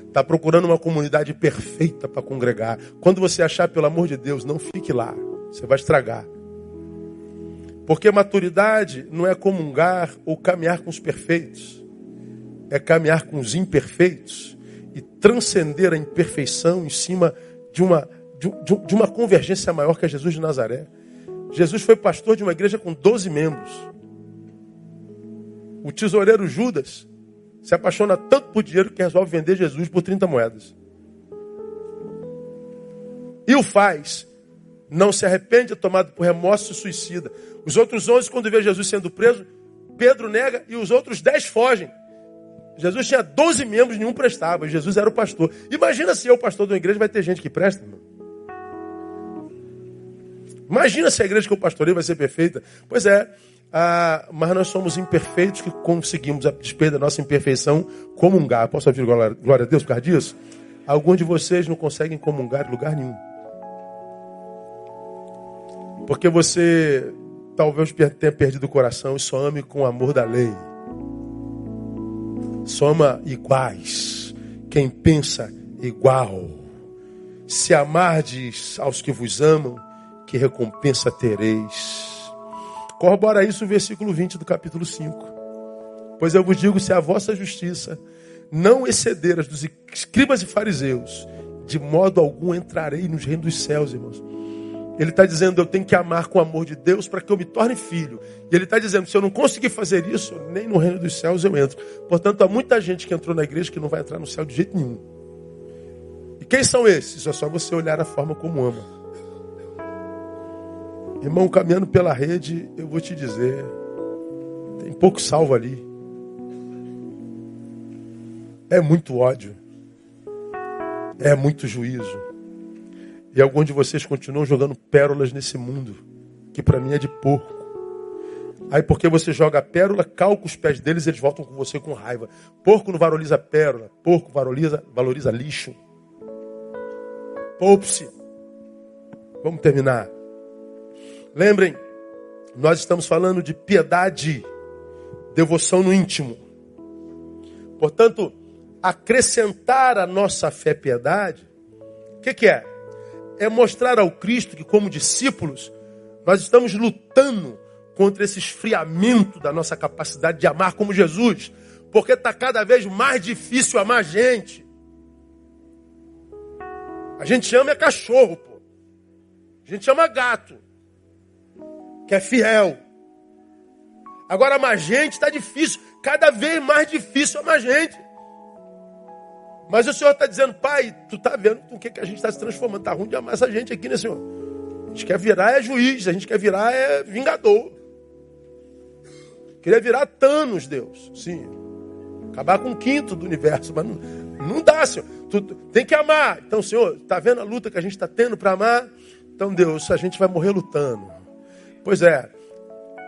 Speaker 1: Está procurando uma comunidade perfeita para congregar. Quando você achar, pelo amor de Deus, não fique lá. Você vai estragar. Porque maturidade não é comungar ou caminhar com os perfeitos. É caminhar com os imperfeitos e transcender a imperfeição em cima de uma, de, de uma convergência maior que é Jesus de Nazaré. Jesus foi pastor de uma igreja com 12 membros. O tesoureiro Judas se apaixona tanto por dinheiro que resolve vender Jesus por 30 moedas. E o faz. Não se arrepende, é tomado por remorso e suicida. Os outros 11, quando vê Jesus sendo preso, Pedro nega e os outros 10 fogem. Jesus tinha 12 membros, nenhum prestava. Jesus era o pastor. Imagina se eu, pastor de uma igreja, vai ter gente que presta. Irmão. Imagina se a igreja que eu pastorei vai ser perfeita. Pois é, ah, mas nós somos imperfeitos que conseguimos, a despeito da nossa imperfeição, comungar. Posso ouvir glória a Deus por causa disso? Alguns de vocês não conseguem comungar em lugar nenhum. Porque você talvez tenha perdido o coração e só ame com o amor da lei soma iguais. Quem pensa igual. Se amardes aos que vos amam, que recompensa tereis. Corrobora isso o versículo 20 do capítulo 5. Pois eu vos digo: se a vossa justiça não exceder as dos escribas e fariseus, de modo algum entrarei nos reinos dos céus, irmãos. Ele está dizendo, eu tenho que amar com o amor de Deus para que eu me torne filho. E ele está dizendo, se eu não conseguir fazer isso, nem no reino dos céus eu entro. Portanto, há muita gente que entrou na igreja que não vai entrar no céu de jeito nenhum. E quem são esses? É só você olhar a forma como ama. Irmão, caminhando pela rede, eu vou te dizer, tem pouco salvo ali. É muito ódio. É muito juízo E alguns de vocês continuam jogando pérolas nesse mundo, que para mim é de porco. Aí porque você joga a pérola, calca os pés deles, eles voltam com você com raiva. Porco não valoriza pérola, porco valoriza, valoriza lixo. Poupe-se. Vamos terminar. Lembrem, nós estamos falando de piedade, devoção no íntimo. Portanto, acrescentar a nossa fé piedade, o que, que é? É mostrar ao Cristo que, como discípulos, nós estamos lutando contra esse esfriamento da nossa capacidade de amar como Jesus, porque está cada vez mais difícil amar gente. A gente ama é cachorro, pô. A gente ama gato, que é fiel. Agora amar gente está difícil, cada vez mais difícil amar gente. Mas o Senhor está dizendo, pai, tu está vendo com o que, que a gente está se transformando. Está ruim de amar essa gente aqui, né, Senhor? A gente quer virar é juiz, a gente quer virar é vingador. Queria virar Thanos, Deus. Sim. Acabar com o quinto do universo. Mas não, não dá, Senhor. Tu, tem que amar. Então, Senhor, está vendo a luta que a gente está tendo para amar? Então, Deus, a gente vai morrer lutando. Pois é.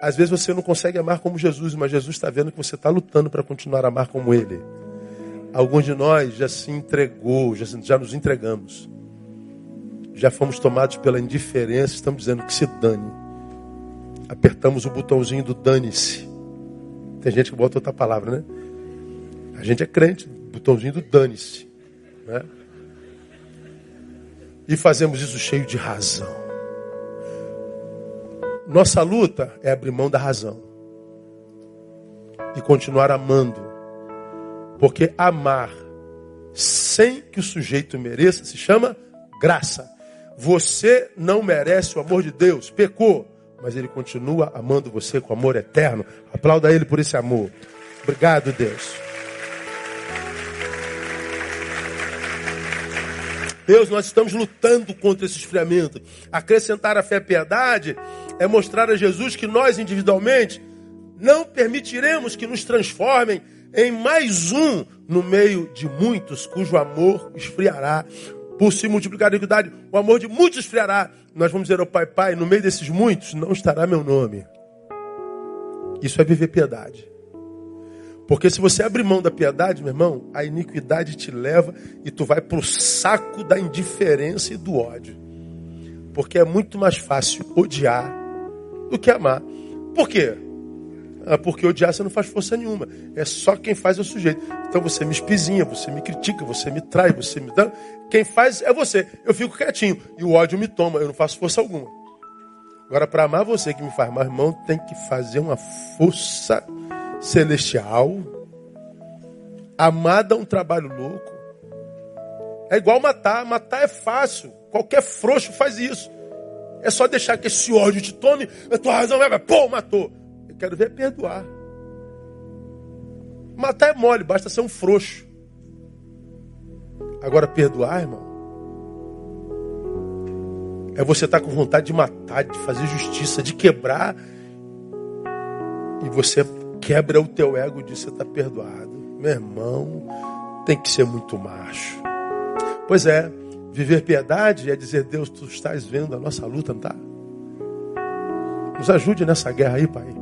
Speaker 1: Às vezes você não consegue amar como Jesus, mas Jesus está vendo que você está lutando para continuar a amar como Ele. Alguns de nós já se entregou, já, já nos entregamos. Já fomos tomados pela indiferença, estamos dizendo que se dane. Apertamos o botãozinho do dane-se. Tem gente que bota outra palavra, né? A gente é crente, botãozinho do dane-se. Né? E fazemos isso cheio de razão. Nossa luta é abrir mão da razão. E continuar amando. Porque amar sem que o sujeito mereça se chama graça. Você não merece o amor de Deus, pecou mas ele continua amando você com amor eterno. Aplauda ele por esse amor. Obrigado, Deus. Deus, nós estamos lutando contra esse esfriamento. Acrescentar a fé e piedade é mostrar a Jesus que nós individualmente não permitiremos que nos transformem em mais um no meio de muitos cujo amor esfriará por se multiplicar a iniquidade, o amor de muitos esfriará. Nós vamos dizer ao Pai, Pai, no meio desses muitos não estará meu nome. Isso é viver piedade. Porque se você abrir mão da piedade, meu irmão, a iniquidade te leva e tu vai para o saco da indiferença e do ódio. Porque é muito mais fácil odiar do que amar. Por quê? Ah, porque odiar você não faz força nenhuma. É só quem faz é o sujeito. Então você me espizinha, você me critica, você me trai, você me dá. Quem faz é você. Eu fico quietinho. E o ódio me toma, eu não faço força alguma. Agora, para amar você que me faz mal, irmão, tem que fazer uma força celestial. Amar dá um trabalho louco. É igual matar. Matar é fácil. Qualquer frouxo faz isso. É só deixar que esse ódio te tome. A tua razão vai, pô, matou quero ver perdoar. Matar é mole, basta ser um frouxo. Agora, perdoar, irmão, é você estar tá com vontade de matar, de fazer justiça, de quebrar. E você quebra o teu ego de estar tá perdoado. Meu irmão, tem que ser muito macho. Pois é, viver piedade é dizer, Deus, tu estás vendo a nossa luta, não está? Nos ajude nessa guerra aí, Pai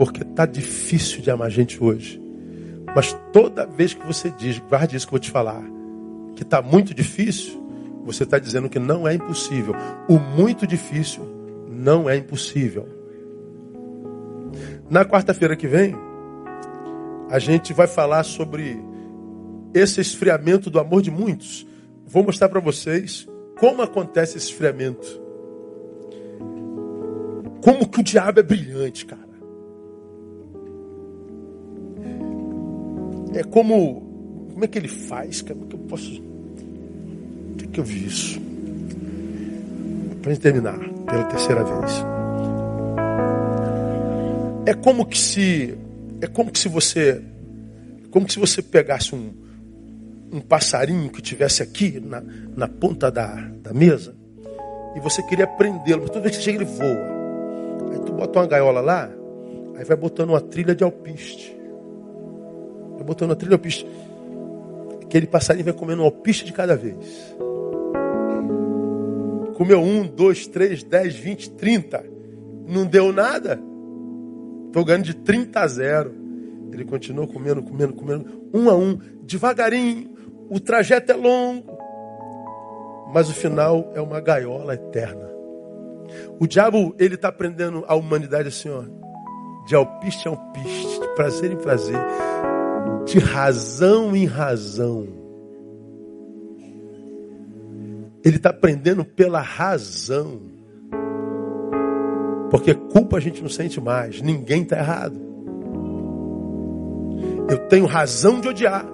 Speaker 1: porque tá difícil de amar gente hoje. Mas toda vez que você diz, guarde isso que eu vou te falar, que está muito difícil, você está dizendo que não é impossível. O muito difícil não é impossível. Na quarta-feira que vem, a gente vai falar sobre esse esfriamento do amor de muitos. Vou mostrar para vocês como acontece esse esfriamento. Como que o diabo é brilhante, cara. É como. Como é que ele faz? Como é que eu posso. Onde é que eu vi isso? Para terminar, pela terceira vez. É como que se. É como que se você. Como que se você pegasse um, um passarinho que tivesse aqui na, na ponta da, da mesa e você queria prendê-lo, mas toda vez que chega ele voa. Aí tu bota uma gaiola lá, aí vai botando uma trilha de alpiste. Vai botando a trilha alpiste. Aquele passarinho vai comendo um alpiste de cada vez. Comeu um, dois, três, dez, vinte, trinta. Não deu nada. Estou ganhando de 30 a zero. Ele continuou comendo, comendo, comendo, um a um, devagarinho. O trajeto é longo, mas o final é uma gaiola eterna. O diabo, ele está prendendo a humanidade assim, ó, de alpiste a alpiste, de prazer em prazer, de razão em razão. Ele está prendendo pela razão. Porque culpa a gente não sente mais, ninguém está errado. Eu tenho razão de odiar,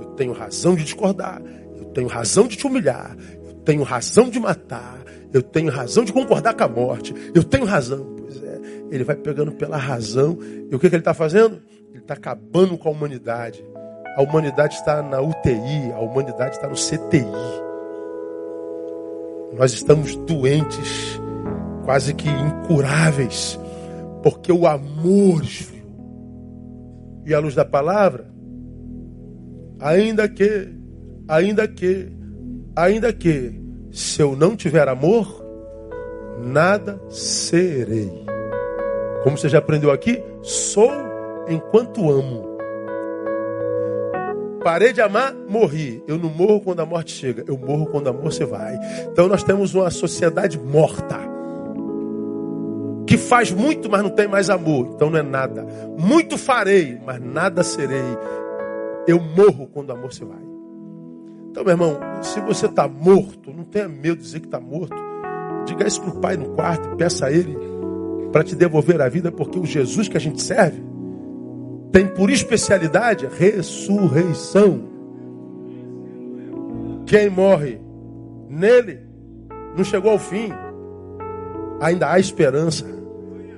Speaker 1: eu tenho razão de discordar, eu tenho razão de te humilhar, eu tenho razão de matar, eu tenho razão de concordar com a morte, eu tenho razão. Pois é, ele vai pegando pela razão, e o que, que ele está fazendo? Está acabando com a humanidade. A humanidade está na UTI, a humanidade está no CTI. Nós estamos doentes quase que incuráveis, porque o amor. E a luz da palavra, ainda que, ainda que, ainda que, se eu não tiver amor, nada serei. Como você já aprendeu aqui, sou enquanto amo. Parei de amar, morri. Eu não morro quando a morte chega, eu morro quando a amor se vai. Então nós temos uma sociedade morta que faz muito, mas não tem mais amor, então não é nada. Muito farei, mas nada serei. Eu morro quando o amor se vai. Então, meu irmão, se você está morto, não tenha medo de dizer que está morto. Diga isso para o pai no quarto peça a ele para te devolver a vida, porque o Jesus que a gente serve tem por especialidade ressurreição. Quem morre nele não chegou ao fim, ainda há esperança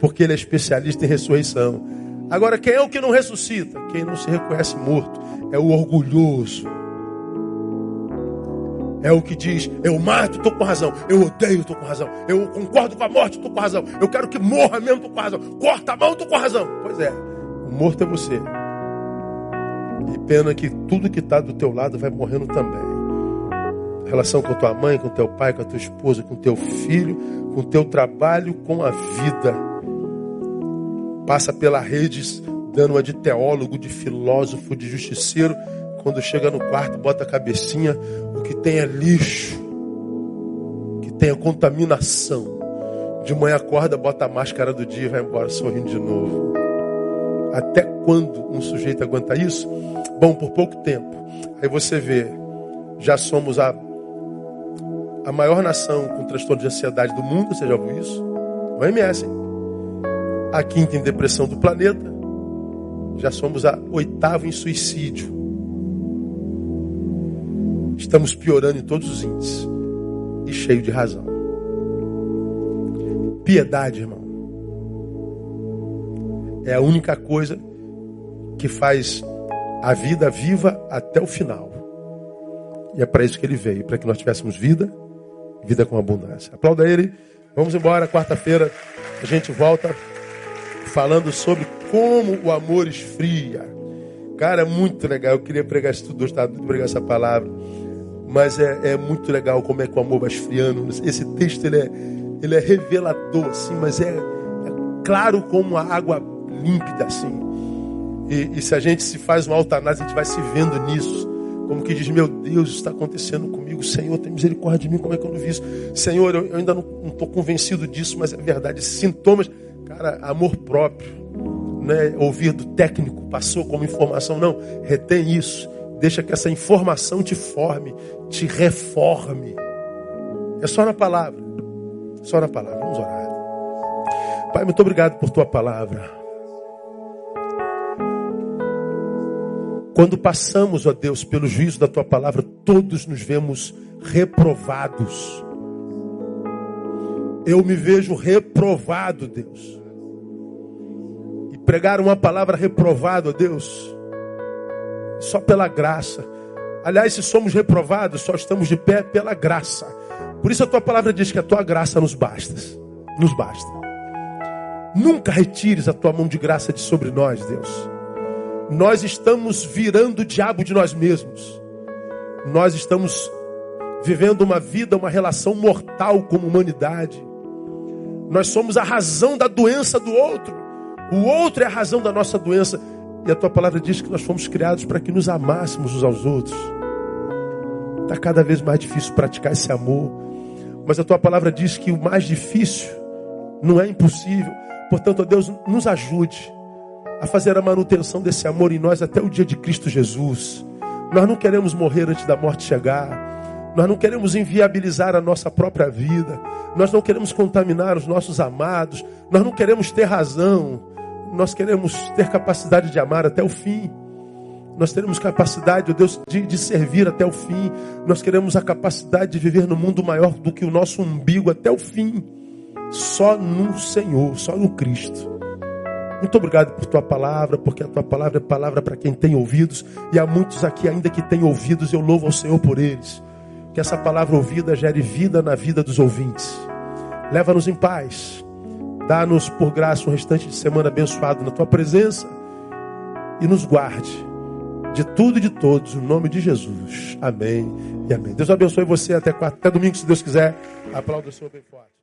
Speaker 1: porque ele é especialista em ressurreição. Agora, quem é o que não ressuscita? Quem não se reconhece morto. É o orgulhoso. É o que diz: eu mato, estou com razão. Eu odeio, estou com razão. Eu concordo com a morte, estou com razão. Eu quero que morra mesmo, estou com razão. Corta a mão, estou com razão. Pois é, o morto é você. E pena que tudo que está do teu lado vai morrendo também. Relação com tua mãe, com teu pai, com a tua esposa, com teu filho, com teu trabalho, com a vida passa pela rede dando uma de teólogo, de filósofo, de justiceiro. Quando chega no quarto, bota a cabecinha, o que tem é lixo, que tem é contaminação. De manhã acorda, bota a máscara do dia e vai embora sorrindo de novo. Até quando um sujeito aguenta isso? Bom, por pouco tempo. Aí você vê, já somos a, a maior nação com transtorno de ansiedade do mundo, você já ouviu isso? O MS, hein? a quinta em depressão do planeta, já somos a oitava em suicídio. Estamos piorando em todos os índices. E cheio de razão. Piedade, irmão. É a única coisa que faz a vida viva até o final. E é para isso que ele veio, para que nós tivéssemos vida, vida com abundância. Aplauda ele. Vamos embora, quarta-feira a gente volta falando sobre como o amor esfria. Cara, é muito legal. Eu queria pregar isso tudo, gostava de pregar essa palavra. Mas é, é, muito legal como é que o amor vai esfriando. Esse texto ele é, ele é revelador, assim, mas é, é claro como a água límpida, assim. E, e, se a gente se faz uma altanase, a gente vai se vendo nisso. Como que diz, meu Deus, está acontecendo comigo. Senhor, tem misericórdia de mim, como é que eu não vi isso? Senhor, eu, eu ainda não estou convencido disso, mas é verdade. Sintomas Cara, amor próprio. Não é ouvir do técnico, passou como informação. Não, retém isso. Deixa que essa informação te forme, te reforme. É só na palavra. Só na palavra. Vamos orar. Pai, muito obrigado por tua palavra. Quando passamos, ó Deus, pelo juízo da tua palavra, todos nos vemos reprovados. Eu me vejo reprovado, Deus pregar uma palavra reprovada, Deus, só pela graça. Aliás, se somos reprovados, só estamos de pé pela graça. Por isso a tua palavra diz que a tua graça nos basta. Nos basta. Nunca retires a tua mão de graça de sobre nós, Deus. Nós estamos virando o diabo de nós mesmos. Nós estamos vivendo uma vida, uma relação mortal como humanidade. Nós somos a razão da doença do outro. O outro é a razão da nossa doença. E a tua palavra diz que nós fomos criados para que nos amássemos uns aos outros. Está cada vez mais difícil praticar esse amor. Mas a tua palavra diz que o mais difícil não é impossível. Portanto, ó Deus, nos ajude a fazer a manutenção desse amor em nós até o dia de Cristo Jesus. Nós não queremos morrer antes da morte chegar. Nós não queremos inviabilizar a nossa própria vida. Nós não queremos contaminar os nossos amados. Nós não queremos ter razão. Nós queremos ter capacidade de amar até o fim. Nós teremos capacidade, Deus, de, de, servir até o fim. Nós queremos a capacidade de viver no mundo maior do que o nosso umbigo até o fim. Só no Senhor, só no Cristo. Muito obrigado por tua palavra, porque a tua palavra é palavra para quem tem ouvidos. E há muitos aqui ainda que têm ouvidos, eu louvo ao Senhor por eles. Que essa palavra ouvida gere vida na vida dos ouvintes. Leva-nos em paz. Dá-nos por graça um restante de semana abençoado na tua presença. E nos guarde de tudo e de todos, no nome de Jesus. Amém e amém. Deus abençoe você até, quarta, até domingo, se Deus quiser. Aplauda o Senhor bem forte.